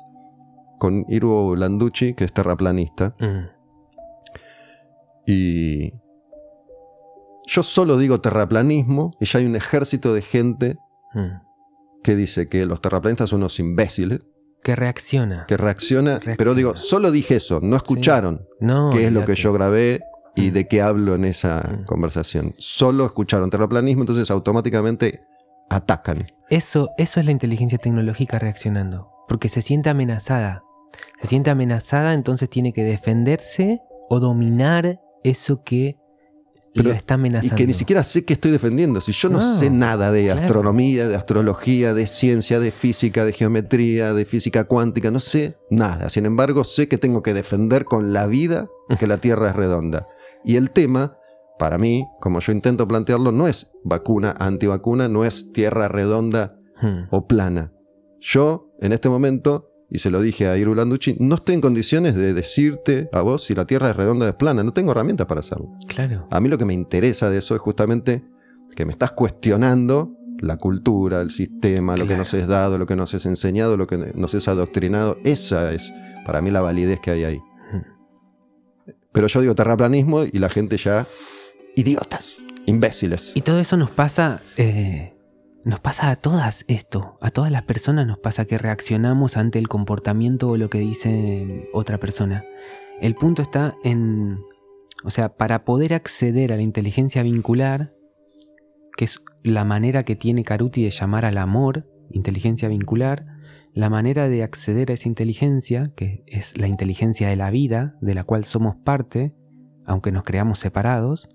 con Irvo Landucci, que es terraplanista. Mm. Y yo solo digo terraplanismo y ya hay un ejército de gente Mm. que dice que los terraplanistas son unos imbéciles, Que reacciona. que reacciona, Reacciona. pero digo, solo dije eso, no escucharon no, qué es lo que yo grabé y Mm. de qué hablo en esa Mm. conversación. Solo escucharon terraplanismo, entonces automáticamente atacan. Eso, eso es la inteligencia tecnológica reaccionando. Porque se siente amenazada. Se siente amenazada, entonces tiene que defenderse o dominar eso que Pero- lo está Y amenazando. que ni siquiera sé qué estoy defendiendo. Si yo no, No, sé nada de claro. astronomía, de astrología, de ciencia, de física, de geometría, de física cuántica, no sé nada. Sin embargo, sé que tengo que defender con la vida que la Tierra es redonda. Y el tema, para mí, como yo intento plantearlo, no es vacuna, antivacuna, no es Tierra redonda Hmm. o plana. Yo, en este momento, y se lo dije a Iru Landucci, no estoy en condiciones de decirte a vos si la Tierra es redonda o es plana. No tengo herramientas para hacerlo. Claro. A mí lo que me interesa de eso es justamente que me estás cuestionando la cultura, el sistema, lo que nos es dado, lo que nos es enseñado, lo que nos es adoctrinado. Esa es para mí la validez que hay ahí. Pero yo digo terraplanismo y la gente ya... Idiotas, imbéciles. Y todo eso nos pasa. eh, nos pasa a todas esto. A todas las personas nos pasa que reaccionamos ante el comportamiento o lo que dice otra persona. El punto está en. O sea, para poder acceder a la inteligencia vincular, que es la manera que tiene Caruti de llamar al amor, inteligencia vincular, la manera de acceder a esa inteligencia, que es la inteligencia de la vida, de la cual somos parte, aunque nos creamos separados,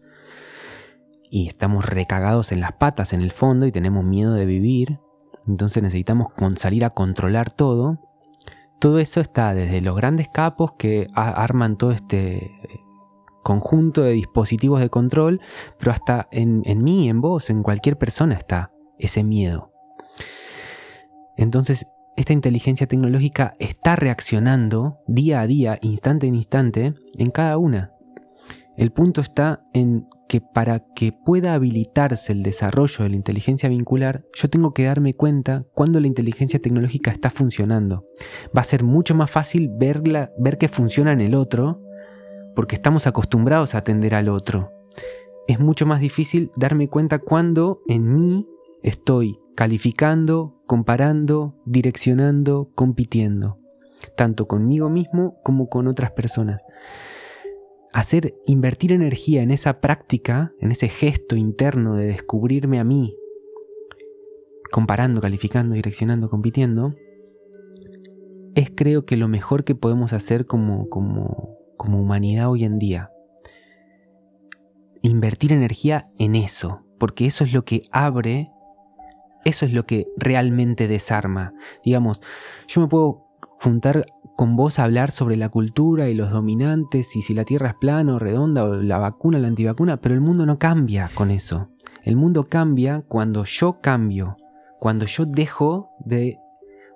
y estamos recagados en las patas en el fondo y tenemos miedo de vivir, entonces necesitamos salir a controlar todo. Todo eso está desde los grandes capos que arman todo este eh, conjunto de dispositivos de control, pero hasta en, en mí, en vos, en cualquier persona está ese miedo. Entonces, esta inteligencia tecnológica está reaccionando día a día, instante en instante, en cada una. El punto está en que para que pueda habilitarse el desarrollo de la inteligencia vincular, yo tengo que darme cuenta cuando la inteligencia tecnológica está funcionando. Va a ser mucho más fácil verla, ver que funciona en el otro, porque estamos acostumbrados a atender al otro. Es mucho más difícil darme cuenta cuando en mí estoy calificando, comparando, direccionando, compitiendo, tanto conmigo mismo como con otras personas hacer, invertir energía en esa práctica, en ese gesto interno de descubrirme a mí, comparando, calificando, direccionando, compitiendo, es creo que lo mejor que podemos hacer como, como, como humanidad hoy en día. Invertir energía en eso, porque eso es lo que abre, eso es lo que realmente desarma. Digamos, yo me puedo juntar con vos hablar sobre la cultura y los dominantes y si la Tierra es plana o redonda o la vacuna la antivacuna, pero el mundo no cambia con eso. El mundo cambia cuando yo cambio, cuando yo dejo de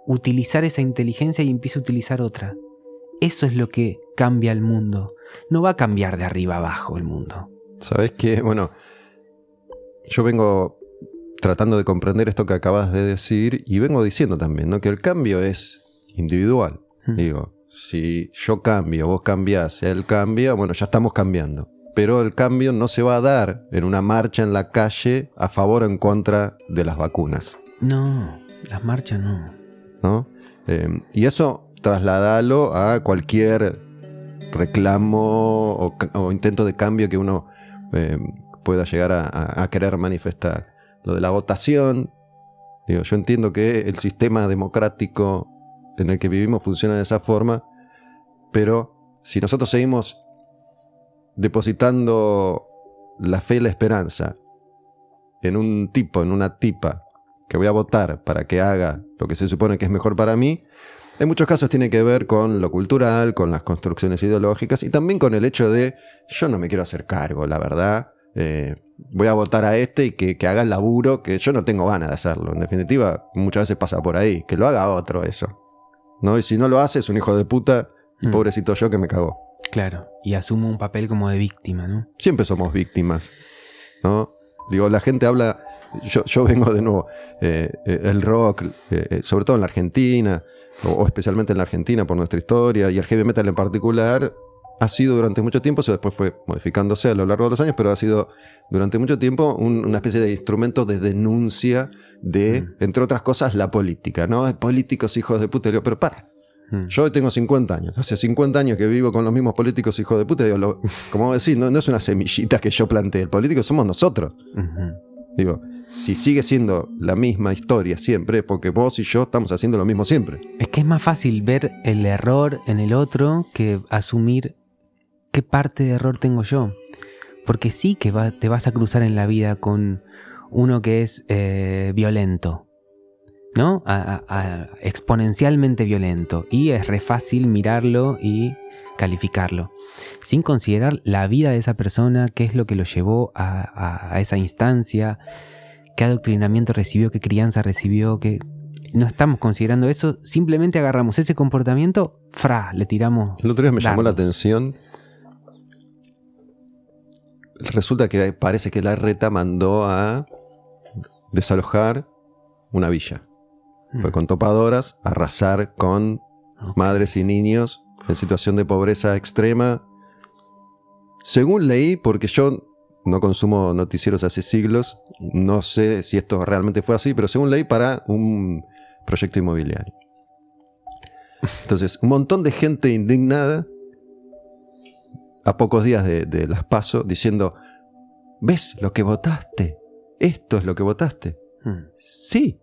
utilizar esa inteligencia y empiezo a utilizar otra. Eso es lo que cambia el mundo. No va a cambiar de arriba abajo el mundo. ¿Sabes qué? Bueno, yo vengo tratando de comprender esto que acabas de decir y vengo diciendo también, ¿no? Que el cambio es individual. Mm. Digo, si yo cambio, vos cambiás, él cambia, bueno, ya estamos cambiando. Pero el cambio no se va a dar en una marcha en la calle a favor o en contra de las vacunas, No, las marchas no. ¿no? Eh, y eso trasladalo a cualquier reclamo o, intento de cambio que uno eh, pueda llegar a, a- a querer manifestar. Lo de la votación, digo, yo entiendo que el sistema democrático en el que vivimos funciona de esa forma, pero si nosotros seguimos depositando la fe y la esperanza en un tipo, en una tipa que voy a votar para que haga lo que se supone que es mejor para mí, en muchos casos tiene que ver con lo cultural, con las construcciones ideológicas y también con el hecho de yo no me quiero hacer cargo, la verdad. eh, voy a votar a este y que, que haga el laburo que yo no tengo ganas de hacerlo. En definitiva, muchas veces pasa por ahí, que lo haga otro eso. ¿No? Y si no lo hace, es un hijo de puta y Mm. pobrecito yo que me cagó. Claro, y asumo un papel como de víctima, ¿no? Siempre somos víctimas, ¿no? Digo, la gente habla, yo, yo vengo de nuevo, eh, eh, el rock, eh, sobre todo en la Argentina, o, o especialmente en la Argentina por nuestra historia, y el heavy metal en particular, ha sido durante mucho tiempo, eso después fue modificándose a lo largo de los años, pero ha sido durante mucho tiempo un- una especie de instrumento de denuncia de, Mm. entre otras cosas, la política, ¿no? Políticos hijos de puta, pero para. Mm. Yo hoy tengo 50 años. Hace 50 años que vivo con los mismos políticos hijos de puta. Digo, lo- como decís, no, no es una semillita que yo planteé. El político somos nosotros. Digo, si sigue siendo la misma historia siempre, porque vos y yo estamos haciendo lo mismo siempre. Es que es más fácil ver el error en el otro que asumir qué parte de error tengo yo. Porque sí que va- te vas a cruzar en la vida con uno que es eh, violento, ¿no? A- a- a- exponencialmente violento. Y es re fácil mirarlo y calificarlo. Sin considerar la vida de esa persona, qué es lo que lo llevó a, esa instancia, qué adoctrinamiento recibió, qué crianza recibió, qué, no estamos considerando eso, simplemente agarramos ese comportamiento, fra, le tiramos. El otro día me llamó la atención. Resulta que parece que la reta mandó a desalojar una villa. Fue Mm. con topadoras, a arrasar con madres y niños en situación de pobreza extrema. Según leí, porque yo no consumo noticieros hace siglos, no sé si esto realmente fue así, pero según leí para un proyecto inmobiliario. Entonces, un montón de gente indignada a pocos días de, de las paso diciendo, ¿ves lo que votaste? Esto es lo que votaste. Mm. Sí.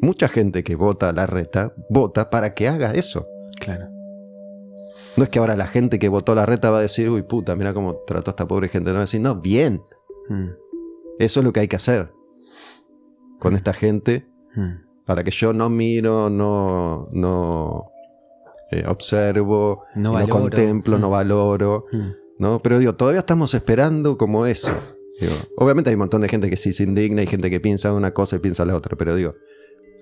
Mucha gente que vota a la reta vota para que haga eso. Claro. No es que ahora la gente que votó a la reta va a decir, uy puta, mira cómo trató a esta pobre gente. No va a decir, no, bien. Mm. Eso es lo que hay que hacer con esta gente a la que yo no miro, no, no eh, observo, No contemplo, no Mm. valoro. Mm. ¿no? Pero digo, todavía estamos esperando como eso. Digo, obviamente hay un montón de gente que sí se indigna y gente que piensa una cosa y piensa la otra, pero digo,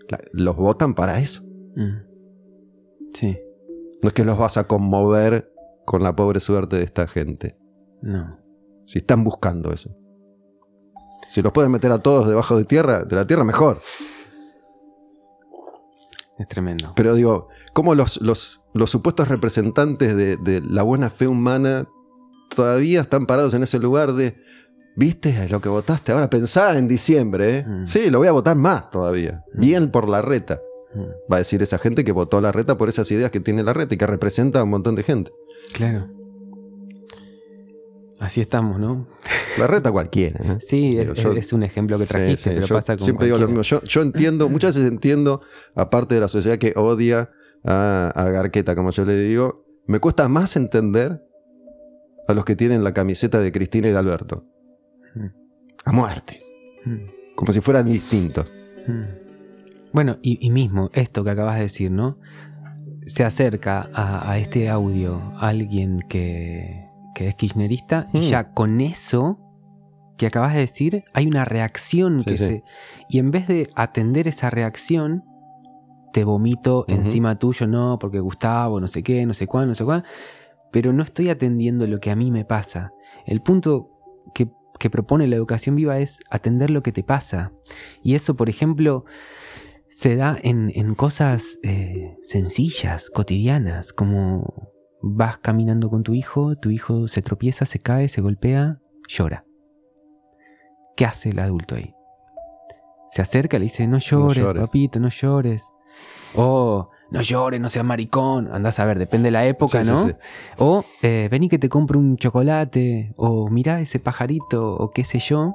la- los votan para eso. Mm. Sí, No es que los vas a conmover con la pobre suerte de esta gente. no. Si están buscando eso. Si los pueden meter a todos debajo de tierra, de la tierra mejor. Es tremendo. Pero digo, ¿cómo los, los, los supuestos representantes de, de la buena fe humana todavía están parados en ese lugar de, viste lo que votaste? Ahora pensá en diciembre, ¿eh? Mm. Sí, lo voy a votar más todavía. Mm. Bien por la reta. Mm. Va a decir esa gente que votó la reta por esas ideas que tiene la reta y que representa a un montón de gente. Claro. Así estamos, ¿no? La reta cualquiera. ¿eh? Sí, Digo, es, yo- es un ejemplo que trajiste, sí, pero pasa con siempre digo lo mismo. Yo, yo entiendo, muchas veces entiendo, aparte de la sociedad que odia a, a Garqueta, como yo le digo, me cuesta más entender a los que tienen la camiseta de Cristina y de Alberto. Mm. A muerte. Mm. Como si fueran distintos. Mm. Bueno, y, y mismo esto que acabas de decir, ¿no? Se acerca a, a este audio alguien que, que es kirchnerista y ya con eso que acabas de decir hay una reacción Sí, que sí. se... Y en vez de atender esa reacción, te vomito encima tuyo, no, porque Gustavo, no sé qué, no sé cuál, no sé cuál, pero no estoy atendiendo lo que a mí me pasa. El punto que, que propone la educación viva es atender lo que te pasa. Y eso, por ejemplo, se da en, en cosas eh, sencillas, cotidianas, como vas caminando con tu hijo, tu hijo se tropieza, se cae, se golpea, llora. ¿Qué hace el adulto ahí? Se acerca, le dice, no llores, llores. papito, no llores. O, no llores, no seas maricón. Andás a ver, depende de la época, Sí, ¿no? sí. O eh, vení que te compro un chocolate. O mirá ese pajarito. O qué sé yo.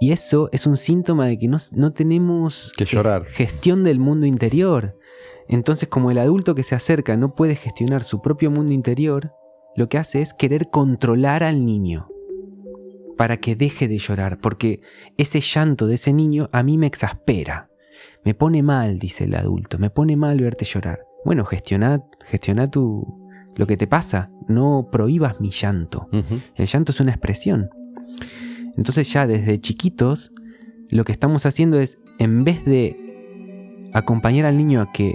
Y eso es un síntoma de que no, no tenemos Que llorar. gestión del mundo interior. Entonces, como el adulto que se acerca no puede gestionar su propio mundo interior, lo que hace es querer controlar al niño para que deje de llorar, porque ese llanto de ese niño a mí me exaspera. Me pone mal, dice el adulto, me pone mal verte llorar. Bueno, gestiona, gestiona tu, lo que te pasa, no prohíbas mi llanto. El llanto es una expresión. Entonces ya desde chiquitos lo que estamos haciendo es, en vez de acompañar al niño a que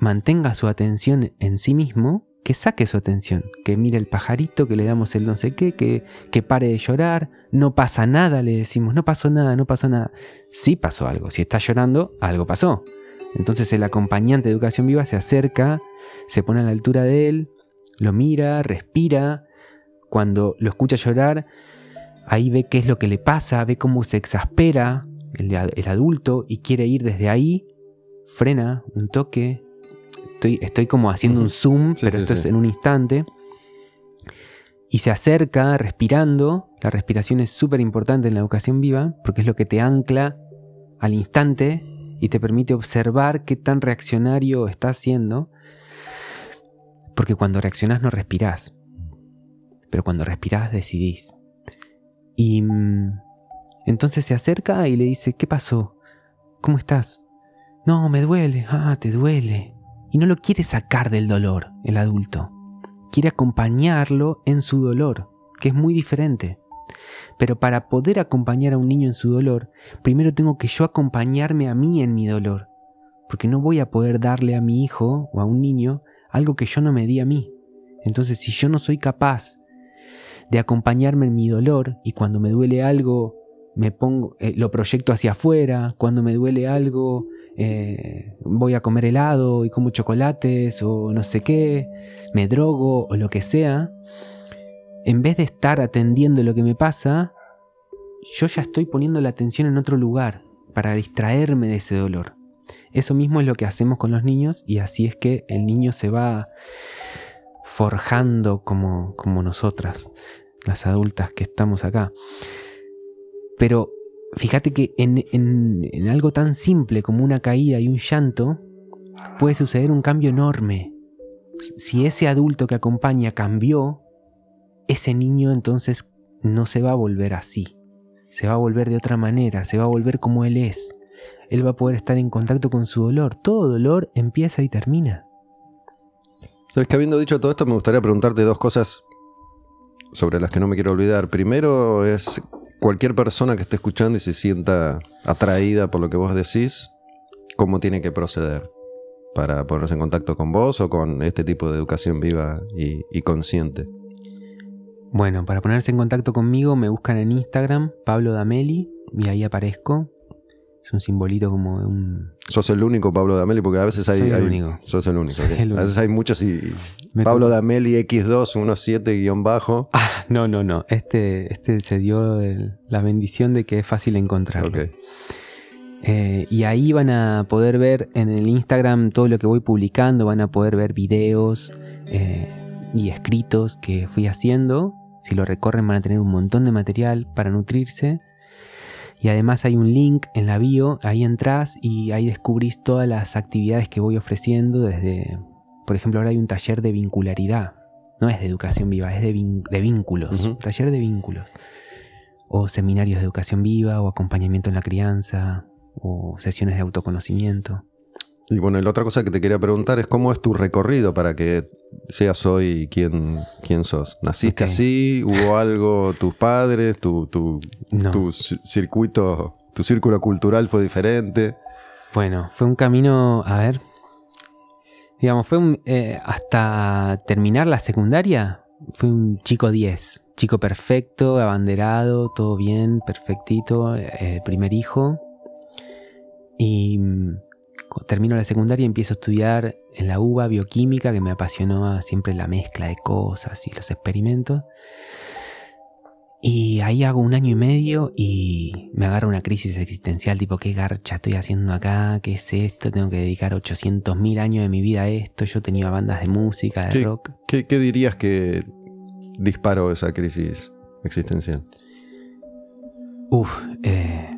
mantenga su atención en sí mismo, que saque su atención, que mire el pajarito, que le damos el no sé qué, que, que pare de llorar, no pasa nada, le decimos, no pasó nada, no pasó nada. Sí pasó algo, si está llorando, algo pasó. Entonces el acompañante de educación viva se acerca, se pone a la altura de él, lo mira, respira, cuando lo escucha llorar, ahí ve qué es lo que le pasa, ve cómo se exaspera el, adulto y quiere ir desde ahí, frena un toque. Estoy, estoy como haciendo un zoom, pero esto es en un instante. Y se acerca respirando. La respiración es súper importante en la educación viva porque es lo que te ancla al instante y te permite observar qué tan reaccionario estás siendo. Porque cuando reaccionás no respirás. Pero cuando respirás decidís. Y mm, entonces se acerca y le dice, ¿qué pasó? ¿Cómo estás? No, me duele. Ah, te duele. Y no lo quiere sacar del dolor, el adulto. Quiere acompañarlo en su dolor, que es muy diferente. Pero para poder acompañar a un niño en su dolor, primero tengo que yo acompañarme a mí en mi dolor. Porque no voy a poder darle a mi hijo o a un niño algo que yo no me di a mí. Entonces, si yo no soy capaz de acompañarme en mi dolor y cuando me duele algo me pongo, eh, lo proyecto hacia afuera, cuando me duele algo eh, voy a comer helado y como chocolates o no sé qué, me drogo o lo que sea, en vez de estar atendiendo lo que me pasa, yo ya estoy poniendo la atención en otro lugar para distraerme de ese dolor. Eso mismo es lo que hacemos con los niños y así es que el niño se va forjando como, como nosotras, las adultas que estamos acá. Pero fíjate que en, algo tan simple como una caída y un llanto, puede suceder un cambio enorme. Si ese adulto que acompaña cambió, ese niño entonces no se va a volver así. Se va a volver de otra manera, se va a volver como él es. Él va a poder estar en contacto con su dolor. Todo dolor empieza y termina. Sabes que habiendo dicho todo esto, me gustaría preguntarte dos cosas sobre las que no me quiero olvidar. Primero es cualquier persona que esté escuchando y se sienta atraída por lo que vos decís, ¿cómo tiene que proceder para ponerse en contacto con vos o con este tipo de educación viva y, y consciente? Bueno, para ponerse en contacto conmigo me buscan en Instagram, Pablo Dameli, y ahí aparezco. Es un simbolito como un. Sos el único Pablo Dameli, porque a veces hay. Soy el único. Sos el único. A veces hay muchos y. Pablo Dameli X2, 17 guion bajo. Ah, no, no, no. Este, este se dio la bendición de que es fácil encontrarlo. Eh, y ahí van a poder ver en el Instagram todo lo que voy publicando, van a poder ver videos eh, y escritos que fui haciendo. Si lo recorren van a tener un montón de material para nutrirse. Y además hay un link en la bio, ahí entras y ahí descubrís todas las actividades que voy ofreciendo desde, por ejemplo, ahora hay un taller de vincularidad. No es de educación viva, es de, vínculos. Taller de vínculos. O seminarios de educación viva, o acompañamiento en la crianza, o sesiones de autoconocimiento. Y bueno, la otra cosa que te quería preguntar es cómo es tu recorrido para que seas hoy quien, quién sos. ¿Naciste así? ¿Hubo algo, tus padres, tu, tu, tu circuito, tu círculo cultural fue diferente? Bueno, fue un camino, a ver, digamos, fue eh, hasta terminar la secundaria, fue un chico 10, chico perfecto, abanderado, todo bien, perfectito, eh, primer hijo. Y termino la secundaria y empiezo a estudiar en la UBA bioquímica, que me apasionó siempre la mezcla de cosas y los experimentos. Y ahí hago un año y medio y me agarra una crisis existencial, tipo, ¿qué garcha estoy haciendo acá? ¿Qué es esto? Tengo que dedicar 800 mil años de mi vida a esto. Yo tenía bandas de música, de rock. ¿qué, dirías que disparó esa crisis existencial? Uf, eh,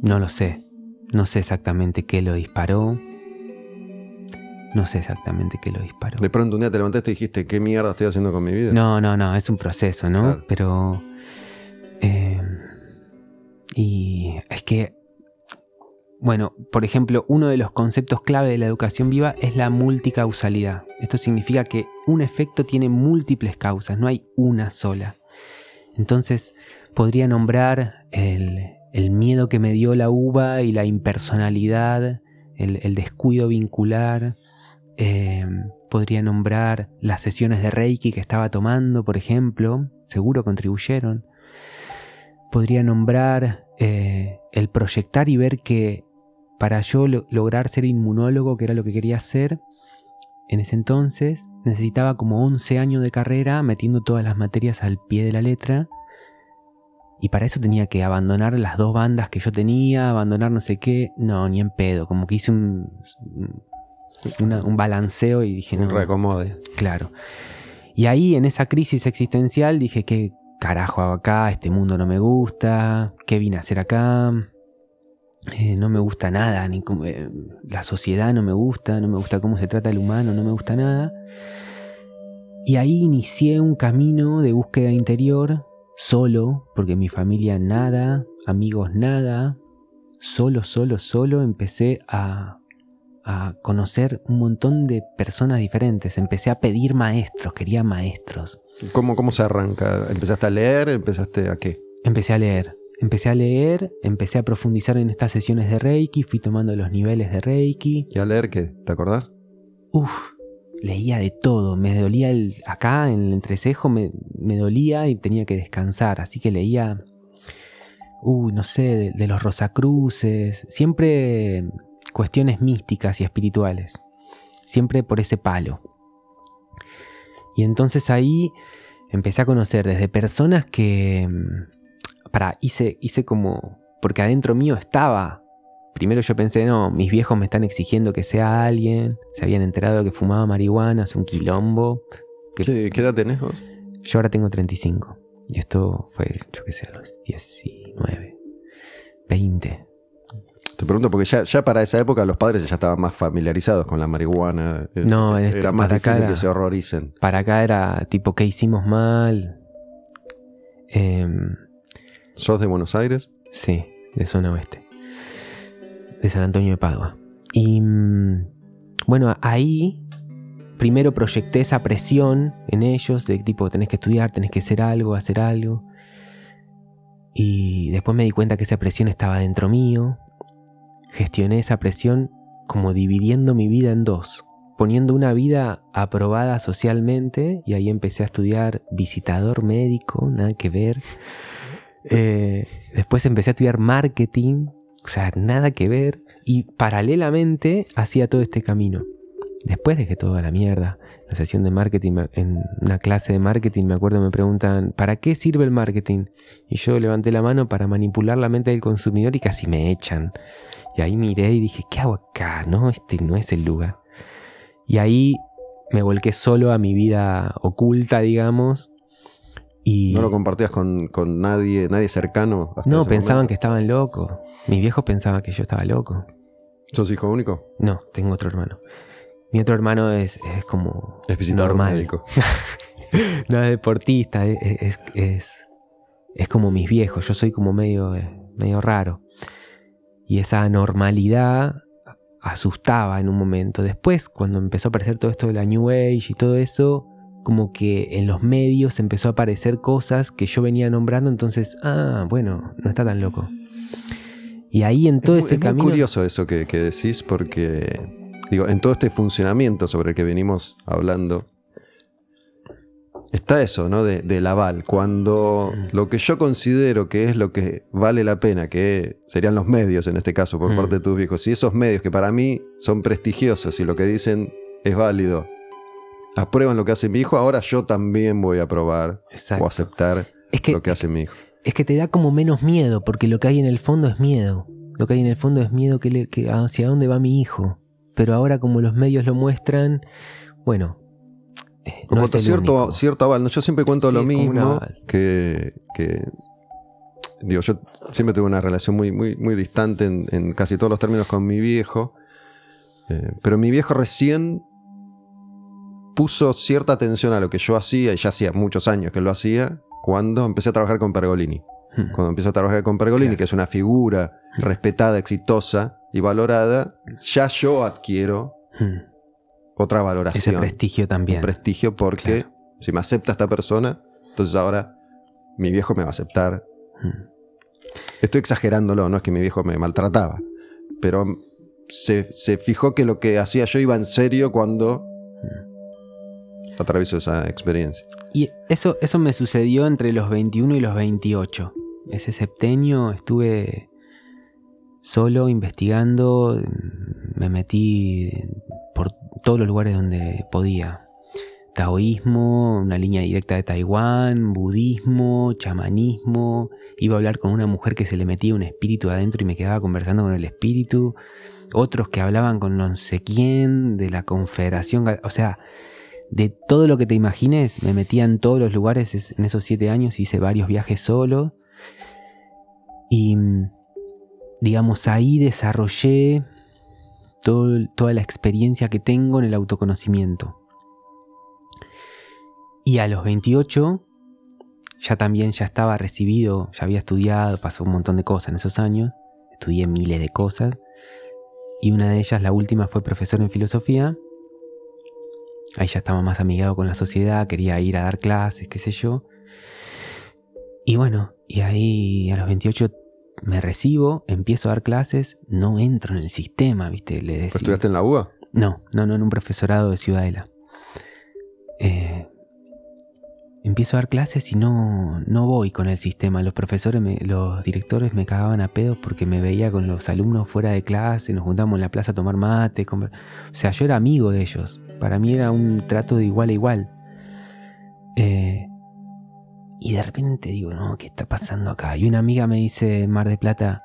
no lo sé. No sé exactamente qué lo disparó. No sé exactamente qué lo disparó. De pronto un día te levantaste y dijiste, ¿qué mierda estoy haciendo con mi vida? No, no, no, es un proceso, ¿no? Pero... Eh, y es que, bueno, por ejemplo, uno de los conceptos clave de la educación viva es la multicausalidad. Esto significa que un efecto tiene múltiples causas, no hay una sola. Entonces, podría nombrar el, el miedo que me dio la uva y la impersonalidad, el, descuido vincular, eh, podría nombrar las sesiones de Reiki que estaba tomando, por ejemplo, seguro contribuyeron. Podría nombrar eh, el proyectar y ver que para yo lograr ser inmunólogo, que era lo que quería hacer, en ese entonces necesitaba como 11 años de carrera metiendo todas las materias al pie de la letra. Y para eso tenía que abandonar las dos bandas que yo tenía, abandonar no sé qué. No, ni en pedo. Como que hice un, un balanceo y dije, no. Un recomode. Claro. Y ahí en esa crisis existencial dije, ¿qué carajo hago acá? Este mundo no me gusta. ¿Qué vine a hacer acá? Eh, no me gusta nada, ni eh, la sociedad no me gusta, no me gusta cómo se trata el humano, no me gusta nada. Y ahí inicié un camino de búsqueda interior, solo, porque mi familia nada, amigos nada, solo, solo, solo empecé a, a conocer un montón de personas diferentes, empecé a pedir maestros, quería maestros. ¿Cómo, cómo se arranca? ¿Empezaste a leer? ¿Empezaste a qué? Empecé a leer, Empecé a leer, empecé a profundizar en estas sesiones de Reiki, fui tomando los niveles de Reiki. ¿Y a leer qué? ¿Te acordás? Uf, leía de todo. Me dolía el, acá en el entrecejo, me, dolía y tenía que descansar. Así que leía, uy, no sé, de, de los Rosacruces. Siempre cuestiones místicas y espirituales. Siempre por ese palo. Y entonces ahí empecé a conocer desde personas que para, hice, hice como, porque adentro mío estaba. Primero yo pensé, no, mis viejos me están exigiendo que sea alguien, se habían enterado de que fumaba marihuana, hace un quilombo. ¿Qué, edad tenés vos? Yo ahora tengo 35. Y esto fue, yo qué sé, a los 19, 20. Te pregunto porque ya, para esa época los padres ya estaban más familiarizados con la marihuana. Eh, no, era este, más difícil que se horroricen. Para acá era tipo, ¿qué hicimos mal? Eh, ¿Sos de Buenos Aires? Sí, de zona oeste. De San Antonio de Padua. Y mm, bueno, ahí primero proyecté esa presión en ellos de tipo tenés que estudiar, tenés que hacer algo, hacer algo. Y después me di cuenta que esa presión estaba dentro mío. Gestioné esa presión como dividiendo mi vida en dos, poniendo una vida aprobada socialmente y ahí empecé a estudiar visitador médico, nada que ver. Eh, después empecé a estudiar marketing, o sea, nada que ver. Y paralelamente hacía todo este camino. Después dejé toda la mierda. La sesión de marketing, en una clase de marketing, me acuerdo, me preguntan, ¿para qué sirve el marketing? Y yo levanté la mano para manipular la mente del consumidor y casi me echan. Y ahí miré y dije, ¿qué hago acá? No, este no es el lugar. Y ahí me volqué solo a mi vida oculta, digamos, ¿No lo compartías con, nadie, nadie cercano? no, pensaban que estaban locos. Mis viejos pensaban que yo estaba loco. ¿Sos hijo único? No, tengo otro hermano. Mi otro hermano es, es como es normal. Médico. no es deportista, es, es, como mis viejos. Yo soy como medio, medio raro. Y esa normalidad asustaba en un momento. Después, cuando empezó a aparecer todo esto de la New Age y todo eso, como que en los medios empezó a aparecer cosas que yo venía nombrando, entonces, ah, bueno, no está tan loco. Y ahí en todo ese camino... Es curioso eso que, decís porque, digo, en todo este funcionamiento sobre el que venimos hablando, está eso, ¿no? De, del aval. Cuando mm. lo que yo considero que es lo que vale la pena, que serían los medios en este caso por mm. parte de tus viejos, si esos medios que para mí son prestigiosos y lo que dicen es válido, aprueban lo que hace mi hijo, ahora yo también voy a aprobar o aceptar lo que hace mi hijo. Es que te da como menos miedo, porque lo que hay en el fondo es miedo. Lo que hay en el fondo es miedo que, hacia dónde va mi hijo. Pero ahora como los medios lo muestran, bueno. Eh, como cierto, cierto aval. Yo siempre cuento lo mismo que, digo, yo siempre tuve una relación muy, muy, muy distante en, casi todos los términos con mi viejo. Eh, pero mi viejo recién puso cierta atención a lo que yo hacía, y ya hacía muchos años que lo hacía, cuando empecé a trabajar con Pergolini. Hmm. Cuando empecé a trabajar con Pergolini, que es una figura hmm. respetada, exitosa y valorada, ya yo adquiero hmm. otra valoración. Ese prestigio también. Un prestigio porque si me acepta esta persona, entonces ahora mi viejo me va a aceptar. Estoy exagerándolo, no es que mi viejo me maltrataba, pero se, se, fijó que lo que hacía yo iba en serio cuando atravieso esa experiencia. Y eso, eso me sucedió entre los 21 y los 28. Ese septenio estuve solo investigando, me metí por todos los lugares donde podía. Taoísmo, una línea directa de Taiwán, budismo, chamanismo. Iba a hablar con una mujer que se le metía un espíritu adentro y me quedaba conversando con el espíritu. Otros que hablaban con no sé quién, de la confederación. O sea, de todo lo que te imagines, me metía en todos los lugares en esos siete años. Hice varios viajes solo. Y digamos, ahí desarrollé toda la experiencia que tengo en el autoconocimiento. Y a los 28 ya también ya estaba recibido, ya había estudiado, pasó un montón de cosas en esos años, estudié miles de cosas, y una de ellas, la última, fue profesor en filosofía. Ahí ya estaba más amigado con la sociedad, quería ir a dar clases, qué sé yo. Y bueno, y ahí a los 28 me recibo, empiezo a dar clases, no entro en el sistema, ¿viste? Le ¿Estudiaste en la UA? No, no, no, en un profesorado de Ciudadela. Eh, empiezo a dar clases y no, no voy con el sistema. Los profesores, los directores me cagaban a pedos porque me veía con los alumnos fuera de clase, nos juntamos en la plaza a tomar mate. O sea, yo era amigo de ellos. Para mí era un trato de igual a igual. Eh, y de repente digo, no, ¿qué está pasando acá? Y una amiga me dice Mar de Plata,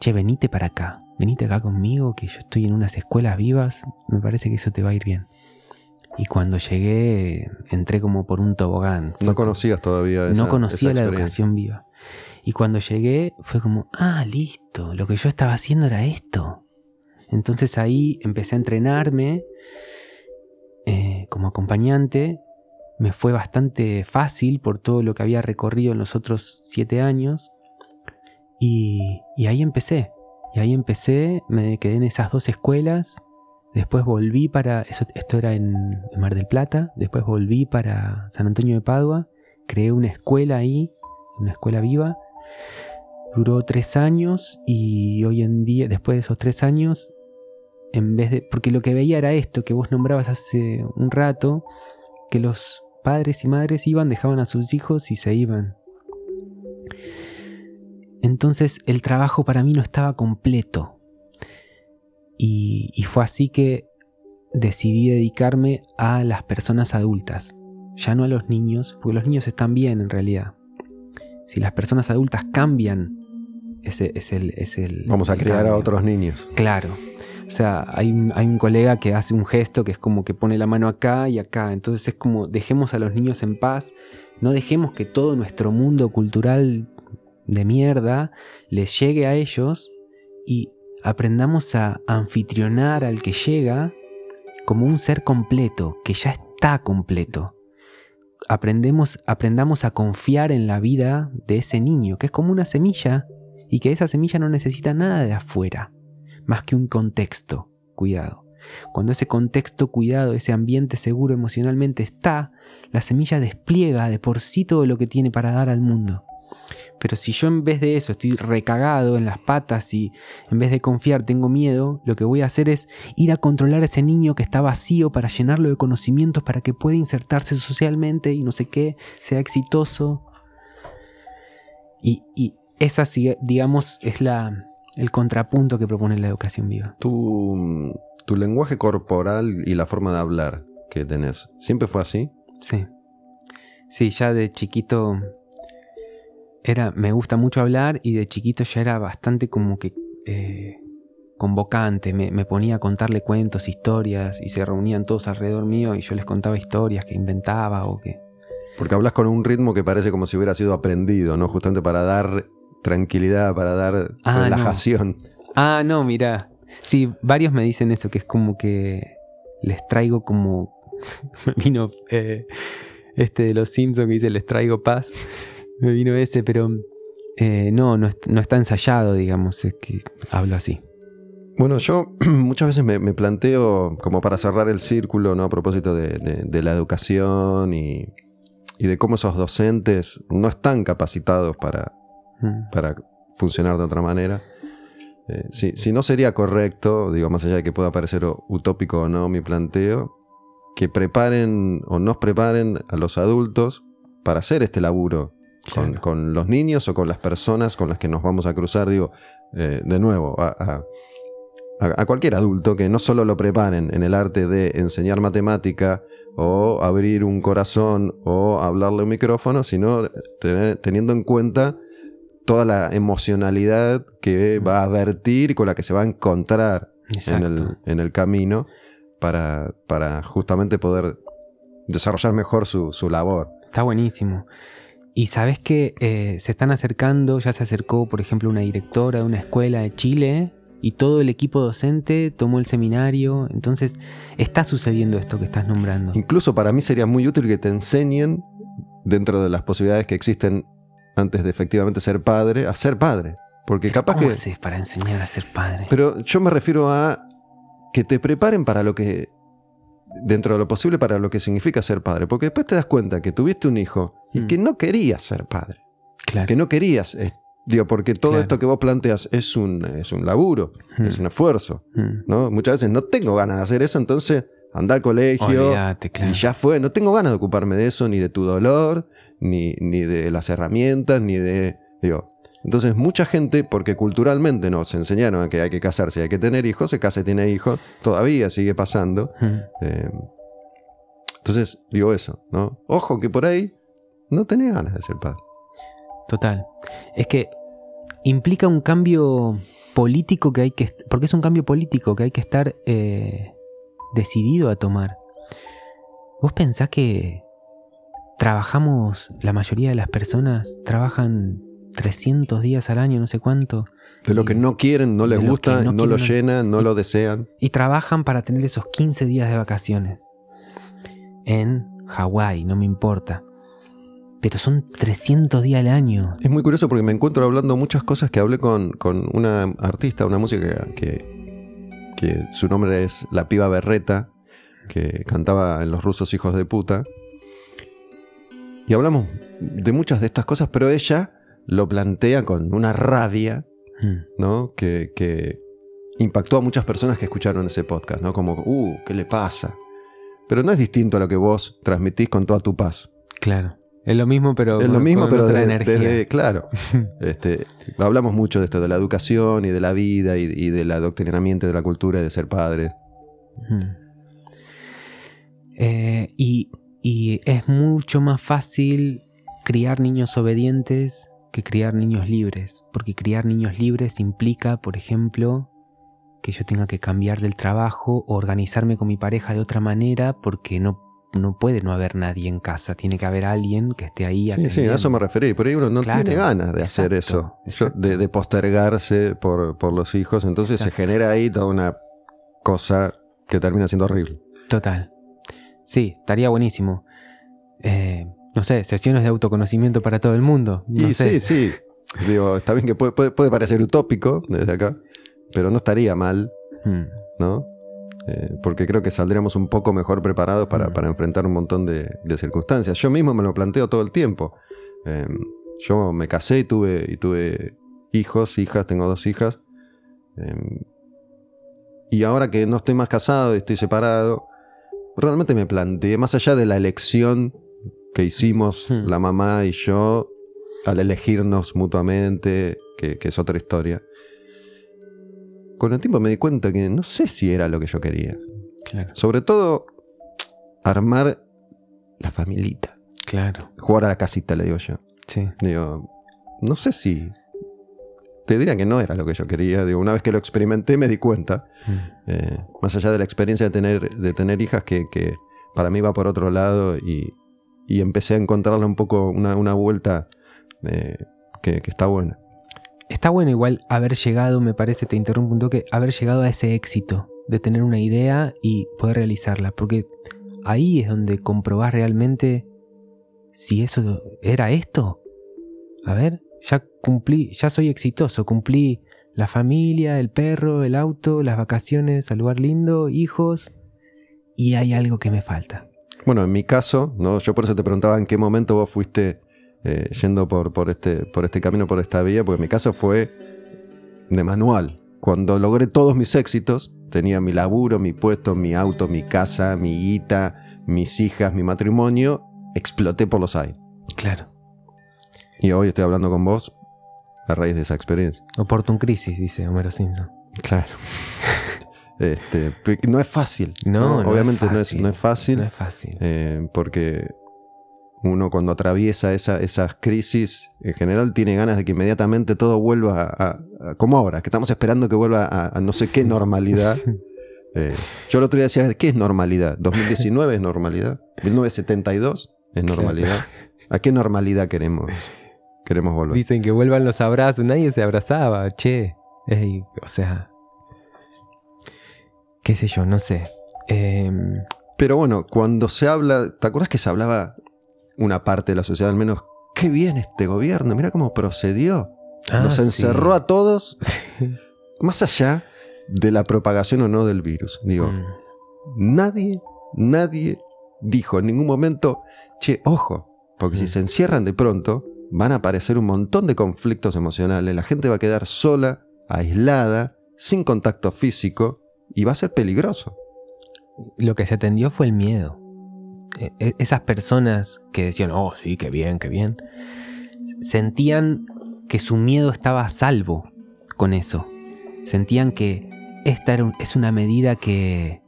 che, venite para acá, venite acá conmigo, que yo estoy en unas escuelas vivas, me parece que eso te va a ir bien. Y cuando llegué, entré como por un tobogán. no conocías todavía esa, No conocía la educación viva. Y cuando llegué fue como, ah, listo, lo que yo estaba haciendo era esto. Entonces ahí empecé a entrenarme eh, como acompañante me fue bastante fácil por todo lo que había recorrido en los otros siete años. Y, ahí empecé. Y ahí empecé, me quedé en esas dos escuelas. Después volví para, eso, esto era en, Mar del Plata, después volví para San Antonio de Padua, creé una escuela ahí, una escuela viva. Duró tres años y hoy en día, después de esos tres años, en vez de, porque lo que veía era esto que vos nombrabas hace un rato, que los padres y madres iban, dejaban a sus hijos y se iban. Entonces el trabajo para mí no estaba completo. Y, fue así que decidí dedicarme a las personas adultas, ya no a los niños, porque los niños están bien en realidad. Si las personas adultas cambian, ese es el... Es el Vamos a crear a otros niños. Claro, o sea, hay, un colega que hace un gesto que es como que pone la mano acá y acá. Entonces es como dejemos a los niños en paz, no dejemos que todo nuestro mundo cultural de mierda les llegue a ellos y aprendamos a anfitrionar al que llega como un ser completo, que ya está completo. Aprendemos, aprendamos a confiar en la vida de ese niño, que es como una semilla y que esa semilla no necesita nada de afuera más que un contexto, cuidado. Cuando ese contexto cuidado, ese ambiente seguro emocionalmente está, la semilla despliega de por sí todo lo que tiene para dar al mundo. Pero si yo en vez de eso estoy recagado en las patas y en vez de confiar tengo miedo, lo que voy a hacer es ir a controlar a ese niño que está vacío para llenarlo de conocimientos para que pueda insertarse socialmente y no sé qué, sea exitoso. Y, y esa, digamos, es la, el contrapunto que propone la educación viva. Tu, tu lenguaje corporal y la forma de hablar que tenés, ¿siempre fue así? Sí. Sí, ya de chiquito era, me gusta mucho hablar y de chiquito ya era bastante como que eh, convocante, me, me, ponía a contarle cuentos, historias y se reunían todos alrededor mío y yo les contaba historias que inventaba o que... Porque hablas con un ritmo que parece como si hubiera sido aprendido, ¿no? Justamente para dar tranquilidad, para dar ah, relajación. Ah, no, mira. Sí, varios me dicen eso, que es como que les traigo como. me vino eh, este de los Simpsons que dice les traigo paz. Me vino ese, pero eh, no, no, está ensayado, digamos, es que hablo así. Bueno, yo muchas veces me, planteo, como para cerrar el círculo, ¿no? A propósito de, la educación y, y, de cómo esos docentes no están capacitados para, para funcionar de otra manera. Eh, si, no sería correcto, digo, más allá de que pueda parecer utópico o no mi planteo, que preparen o nos preparen a los adultos para hacer este laburo con, Claro. con los niños o con las personas con las que nos vamos a cruzar. Digo, eh, de nuevo, a, a- cualquier adulto que no solo lo preparen en el arte de enseñar matemática o abrir un corazón o hablarle un micrófono, sino tener- teniendo en cuenta toda la emocionalidad que va a vertir y con la que se va a encontrar en el, en el camino para, para justamente poder desarrollar mejor su, su labor. Está buenísimo. Y sabes que eh, se están acercando, ya se acercó, por ejemplo, una directora de una escuela de Chile y todo el equipo docente tomó el seminario. Entonces, está sucediendo esto que estás nombrando. Incluso para mí sería muy útil que te enseñen, dentro de las posibilidades que existen antes de efectivamente ser padre, a ser padre. Porque capaz ¿Cómo que... haces para enseñar a ser padre? Pero yo me refiero a que te preparen para lo que, dentro de lo posible, para lo que significa ser padre. Porque después te das cuenta que tuviste un hijo y Mm. que no querías ser padre. claro. Que no querías, digo, porque todo Claro. esto que vos planteas es un, es un laburo, Mm. es un esfuerzo. Mm. ¿no? Muchas veces no tengo ganas de hacer eso, entonces anda al colegio Olvídate, claro. y ya fue. No tengo ganas de ocuparme de eso, ni de tu dolor, ni, ni de las herramientas, ni de... Digo, entonces mucha gente, porque culturalmente nos enseñaron a que hay que casarse, hay que tener hijos, se casa y tiene hijos, todavía sigue pasando. Eh, entonces digo eso, ¿no? Ojo que por ahí no tenés ganas de ser padre. Total. Es que implica un cambio político que hay que... Porque es un cambio político que hay que estar eh, decidido a tomar. ¿Vos pensás que trabajamos, la mayoría de las personas trabajan 300 días al año, no sé cuánto, De lo que no quieren, no les gusta, no, no lo quieren, llenan, no lo desean. y trabajan para tener esos 15 días de vacaciones? En Hawái, no me importa. Pero son 300 días al año. Es muy curioso porque me encuentro hablando muchas cosas que hablé con, con una artista, una música que, que su nombre es La Piba Berreta, que cantaba en Los Rusos Hijos de Puta. Y hablamos de muchas de estas cosas, pero ella lo plantea con una rabia, Mm. ¿no? Que, que impactó a muchas personas que escucharon ese podcast, ¿no? Como, uh, ¿qué le pasa? Pero no es distinto a lo que vos transmitís con toda tu paz. Claro. Es lo mismo, pero. Es lo mismo, pero desde, claro. este, hablamos mucho de esto, de la educación y de la vida y, y del adoctrinamiento de la cultura y de ser padre. Ujú. Eh, y, y es mucho más fácil criar niños obedientes que criar niños libres, porque criar niños libres implica, por ejemplo, que yo tenga que cambiar del trabajo o organizarme con mi pareja de otra manera porque no, no puede no haber nadie en casa, tiene que haber alguien que esté ahí. Sí, sí, a eso me referí. Por ahí uno no Claro, tiene ganas de hacer exacto, eso, Yo- exacto. de, de postergarse por, por los hijos. Entonces se Exacto. genera ahí toda una cosa que termina siendo horrible. Total. Sí, estaría buenísimo. Eh, no sé, sesiones de autoconocimiento para todo el mundo. No y sé. sí, sí. Digo, está bien que puede, puede, puede parecer utópico desde acá, pero no estaría mal, Mm. ¿no? Eh, porque creo que saldríamos un poco mejor preparados para, Mm. para enfrentar un montón de, de circunstancias. Yo mismo me lo planteo todo el tiempo. Eh, yo me casé y tuve, y tuve hijos, hijas, tengo dos hijas. Eh, y ahora que no estoy más casado y estoy separado, realmente me planteé, más allá de la elección que hicimos Hmm. la mamá y yo, al elegirnos mutuamente, que, que es otra historia. Con el tiempo me di cuenta que no sé si era lo que yo quería. Claro, Sobre todo, armar la familita. claro. Jugar a la casita, le digo yo. Sí. Digo, no sé si. Te diría que no era lo que yo quería. Digo, una vez que lo experimenté me di cuenta. Mm. eh, más allá de la experiencia de tener, de tener hijas, que, que para mí va por otro lado. Y, y empecé a encontrarle un poco una, una vuelta eh, que, que está buena. Está bueno igual haber llegado, me parece, te interrumpo un toque, haber llegado a ese éxito de tener una idea y poder realizarla, porque ahí es donde comprobás realmente si eso era esto. A ver, ya cumplí, ya soy exitoso, cumplí la familia, el perro, el auto, las vacaciones, al lugar lindo, hijos, y hay algo que me falta. Bueno, en mi caso, ¿no? yo por eso te preguntaba en qué momento vos fuiste eh, yendo por, por, este, por este camino, por esta vía, porque mi caso fue de manual. Cuando logré todos mis éxitos, tenía mi laburo, mi puesto, mi auto, mi casa, mi guita, mis hijas, mi matrimonio, exploté por los aires. Claro. Y hoy estoy hablando con vos a raíz de esa experiencia. Oportun crisis, dice Homero Simpson. Claro. Este, no es fácil. No, no obviamente es no es, fácil. no es fácil. No es fácil. eh, porque uno cuando atraviesa esa- esas crisis, en general tiene ganas de que inmediatamente todo vuelva a, a- a- como ahora, que estamos esperando que vuelva a, a no sé qué normalidad. Eh, yo el otro día decía, ¿qué es normalidad? ¿2019 es normalidad? ¿1972 es normalidad? ¿A qué normalidad queremos, queremos volver? Dicen que vuelvan los abrazos. Nadie se abrazaba, che. Ey, o sea. Qué sé yo, no sé. Em, Pero bueno, cuando se habla, ¿te acuerdas que se hablaba una parte de la sociedad al menos? Qué bien este gobierno, mira cómo procedió. ah, Nos sí. encerró a todos, Sí. más allá de la propagación o no del virus. Digo, Mm. nadie, nadie dijo en ningún momento, che, ojo, porque si Mm. se encierran de pronto, van a aparecer un montón de conflictos emocionales, la gente va a quedar sola, aislada, sin contacto físico, y va a ser peligroso. Lo que se atendió fue el miedo. E- e- Esas personas que decían, oh, sí, qué bien, qué bien, sentían que su miedo estaba a salvo con eso. Sentían que esta es una medida que,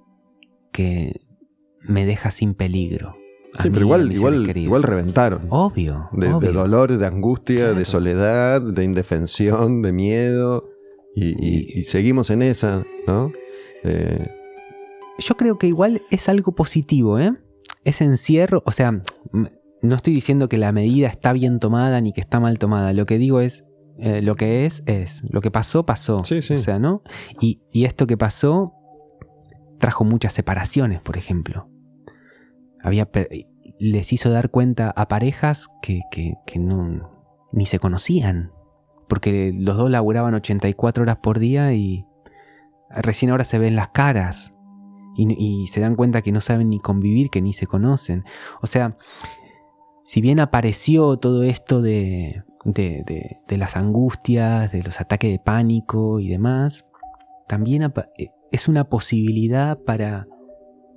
que me deja sin peligro. Sí, pero igual, igual, igual reventaron. Obvio. De, dolor, de angustia, Claro. de soledad, de indefensión, de miedo. Y, y- y seguimos en esa, ¿no? Eh, Yo creo que igual es algo positivo, ¿eh? Ese encierro, o sea, no estoy diciendo que la medida está bien tomada ni que está mal tomada. Lo que digo es, eh, lo que es, es. Lo que pasó, pasó. Sí, sí. O sea, ¿no? Y, y esto que pasó trajo muchas separaciones, por ejemplo. Había les hizo dar cuenta a parejas que, que- ni se conocían. Porque los dos laburaban 84 horas por día y recién ahora se ven las caras. Y, se dan cuenta que no saben ni convivir, que ni se conocen. O sea, si bien apareció todo esto de, de, las angustias, de los ataques de pánico y demás, también eh, es una posibilidad para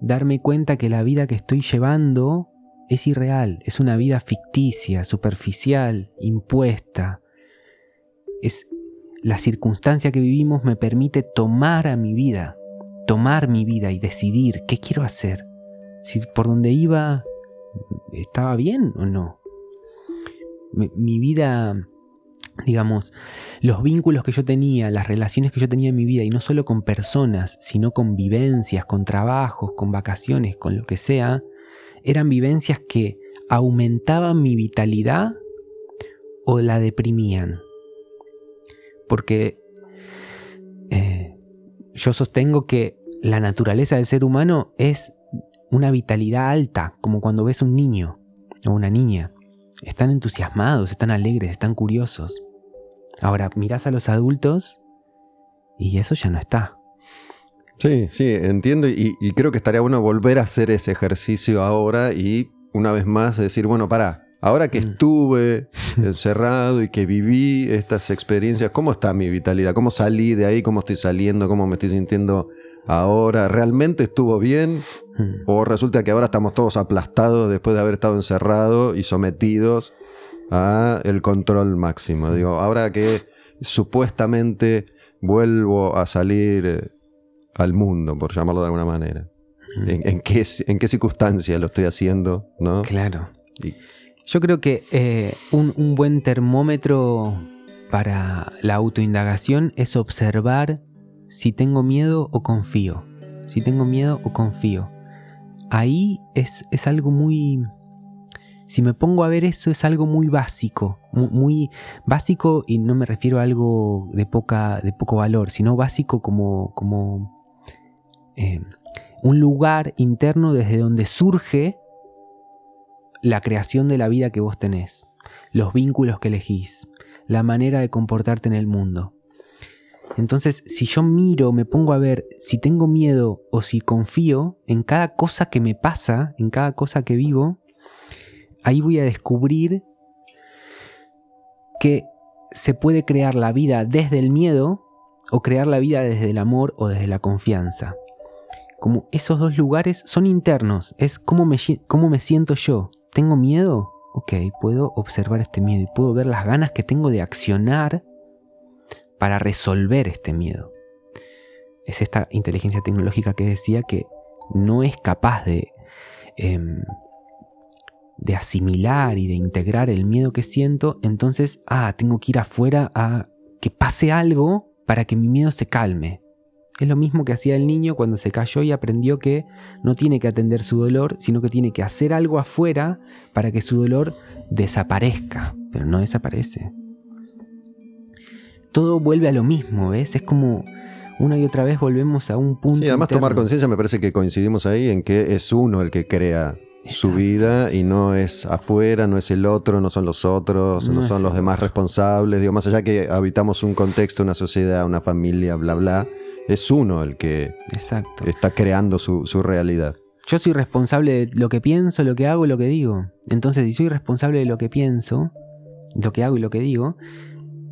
darme cuenta que la vida que estoy llevando es irreal, es una vida ficticia, superficial, impuesta. Es la circunstancia que vivimos me permite tomar a mi vida, tomar mi vida y decidir qué quiero hacer. Si por donde iba estaba bien o no. Mi, mi vida, digamos, los vínculos que yo tenía, las relaciones que yo tenía en mi vida, y no solo con personas, sino con vivencias, con trabajos, con vacaciones, con lo que sea, eran vivencias que aumentaban mi vitalidad o la deprimían. Porque eh, yo sostengo que la naturaleza del ser humano es una vitalidad alta, como cuando ves un niño o una niña. Están entusiasmados, están alegres, están curiosos. Ahora mirás a los adultos y eso ya no está. sí, sí, entiendo. Y, y creo que estaría bueno volver a hacer ese ejercicio ahora y una vez más decir, bueno, pará. Ahora que Mm. estuve encerrado y que viví estas experiencias, ¿cómo está mi vitalidad? ¿Cómo salí de ahí? ¿Cómo estoy saliendo? ¿Cómo me estoy sintiendo ahora? ¿Realmente estuvo bien? Mm. ¿O resulta que ahora estamos todos aplastados después de haber estado encerrados y sometidos a el control máximo? Digo, ahora que supuestamente vuelvo a salir eh, al mundo, por llamarlo de alguna manera. Mm. ¿En, en qué, en qué circunstancia lo estoy haciendo? ¿no? Claro. Y- Yo creo que eh, un, un buen termómetro para la autoindagación es observar si tengo miedo o confío. Si tengo miedo o confío. Ahí es, es algo muy... Si me pongo a ver eso es algo muy básico, mu- muy, básico y no me refiero a algo de, poca, de poco valor, sino básico como, como eh, un lugar interno desde donde surge la creación de la vida que vos tenés, los vínculos que elegís, la manera de comportarte en el mundo. Entonces, si yo miro, me pongo a ver si tengo miedo o si confío en cada cosa que me pasa, en cada cosa que vivo, ahí voy a descubrir que se puede crear la vida desde el miedo o crear la vida desde el amor o desde la confianza. como esos dos lugares son internos, es cómo me, cómo me siento yo. ¿Tengo miedo? Ok, puedo observar este miedo y puedo ver las ganas que tengo de accionar para resolver este miedo. Es esta inteligencia tecnológica que decía que no es capaz de, em, de asimilar y de integrar el miedo que siento, entonces, ah, tengo que ir afuera a que pase algo para que mi miedo se calme. Es lo mismo que hacía el niño cuando se cayó y aprendió que no tiene que atender su dolor, sino que tiene que hacer algo afuera para que su dolor desaparezca, pero no desaparece. Todo vuelve a lo mismo, ¿ves? Es como una y otra vez volvemos a un punto. Sí, además tomar conciencia me parece que coincidimos ahí en que es uno el que crea su vida y no es afuera, no es el otro, no son los otros, no, son los demás responsables. Digo, más allá que habitamos un contexto, una sociedad, una familia, bla, bla, es uno el que Exacto. está creando su, su realidad. Yo soy responsable de lo que pienso, lo que hago y lo que digo. Entonces, si soy responsable de lo que pienso, lo que hago y lo que digo,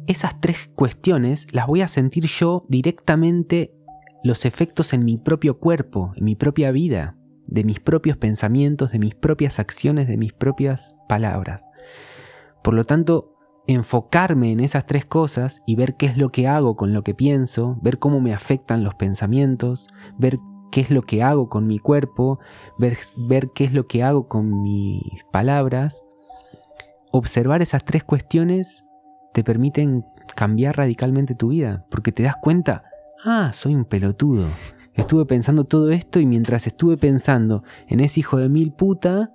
esas tres cuestiones las voy a sentir yo directamente los efectos en mi propio cuerpo, en mi propia vida, de mis propios pensamientos, de mis propias acciones, de mis propias palabras. Por lo tanto, enfocarme en esas tres cosas y ver qué es lo que hago con lo que pienso, ver cómo me afectan los pensamientos, ver qué es lo que hago con mi cuerpo, ver, ver qué es lo que hago con mis palabras, observar esas tres cuestiones te permiten cambiar radicalmente tu vida, porque te das cuenta, ah, soy un pelotudo. Estuve pensando todo esto y mientras estuve pensando en ese hijo de mil puta,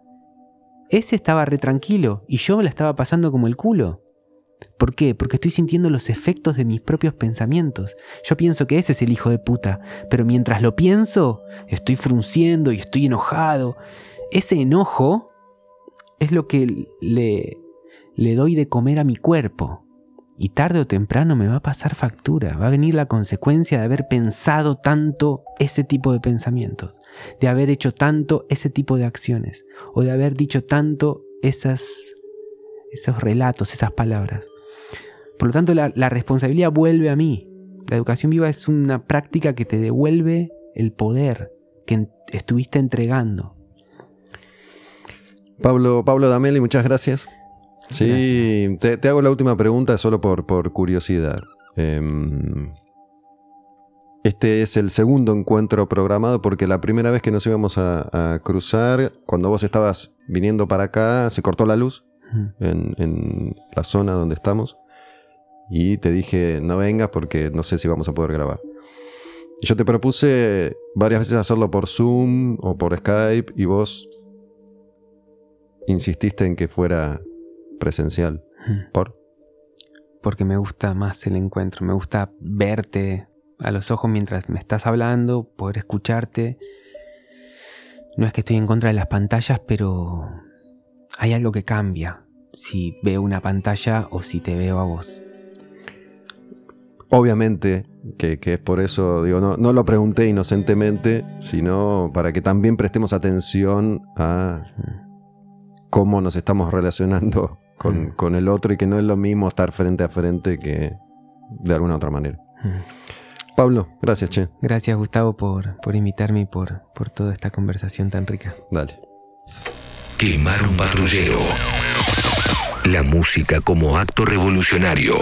ese estaba re tranquilo y yo me la estaba pasando como el culo. ¿Por qué? Porque estoy sintiendo los efectos de mis propios pensamientos. Yo pienso que ese es el hijo de puta, pero mientras lo pienso, estoy frunciendo y estoy enojado. Ese enojo es lo que le, le doy de comer a mi cuerpo. Y tarde o temprano me va a pasar factura, va a venir la consecuencia de haber pensado tanto ese tipo de pensamientos, de haber hecho tanto ese tipo de acciones, o de haber dicho tanto esas, esos relatos, esas palabras. Por lo tanto, la, responsabilidad vuelve a mí. La educación viva es una práctica que te devuelve el poder que estuviste entregando. Pablo, Pablo Dameli, muchas gracias. Sí, te, hago la última pregunta solo por, por curiosidad. Em, este es el segundo encuentro programado porque la primera vez que nos íbamos a, cruzar, cuando vos estabas viniendo para acá, se cortó la luz en, en, la zona donde estamos. Y te dije, no vengas porque no sé si vamos a poder grabar. Y yo te propuse varias veces hacerlo por Zoom o por Skype y vos insististe en que fuera presencial. ¿Por? Porque me gusta más el encuentro, me gusta verte a los ojos mientras me estás hablando, poder escucharte. No es que estoy en contra de las pantallas, pero hay algo que cambia si veo una pantalla o si te veo a vos. Obviamente que, es por eso, digo, no, no, lo pregunté inocentemente, sino para que también prestemos atención a cómo nos estamos relacionando Mm. con, el otro y que no es lo mismo estar frente a frente que de alguna otra manera. Mm. Pablo, gracias, Che. Gracias, Gustavo, por, por invitarme y por, por toda esta conversación tan rica. Dale. Quemar un patrullero. La música como acto revolucionario.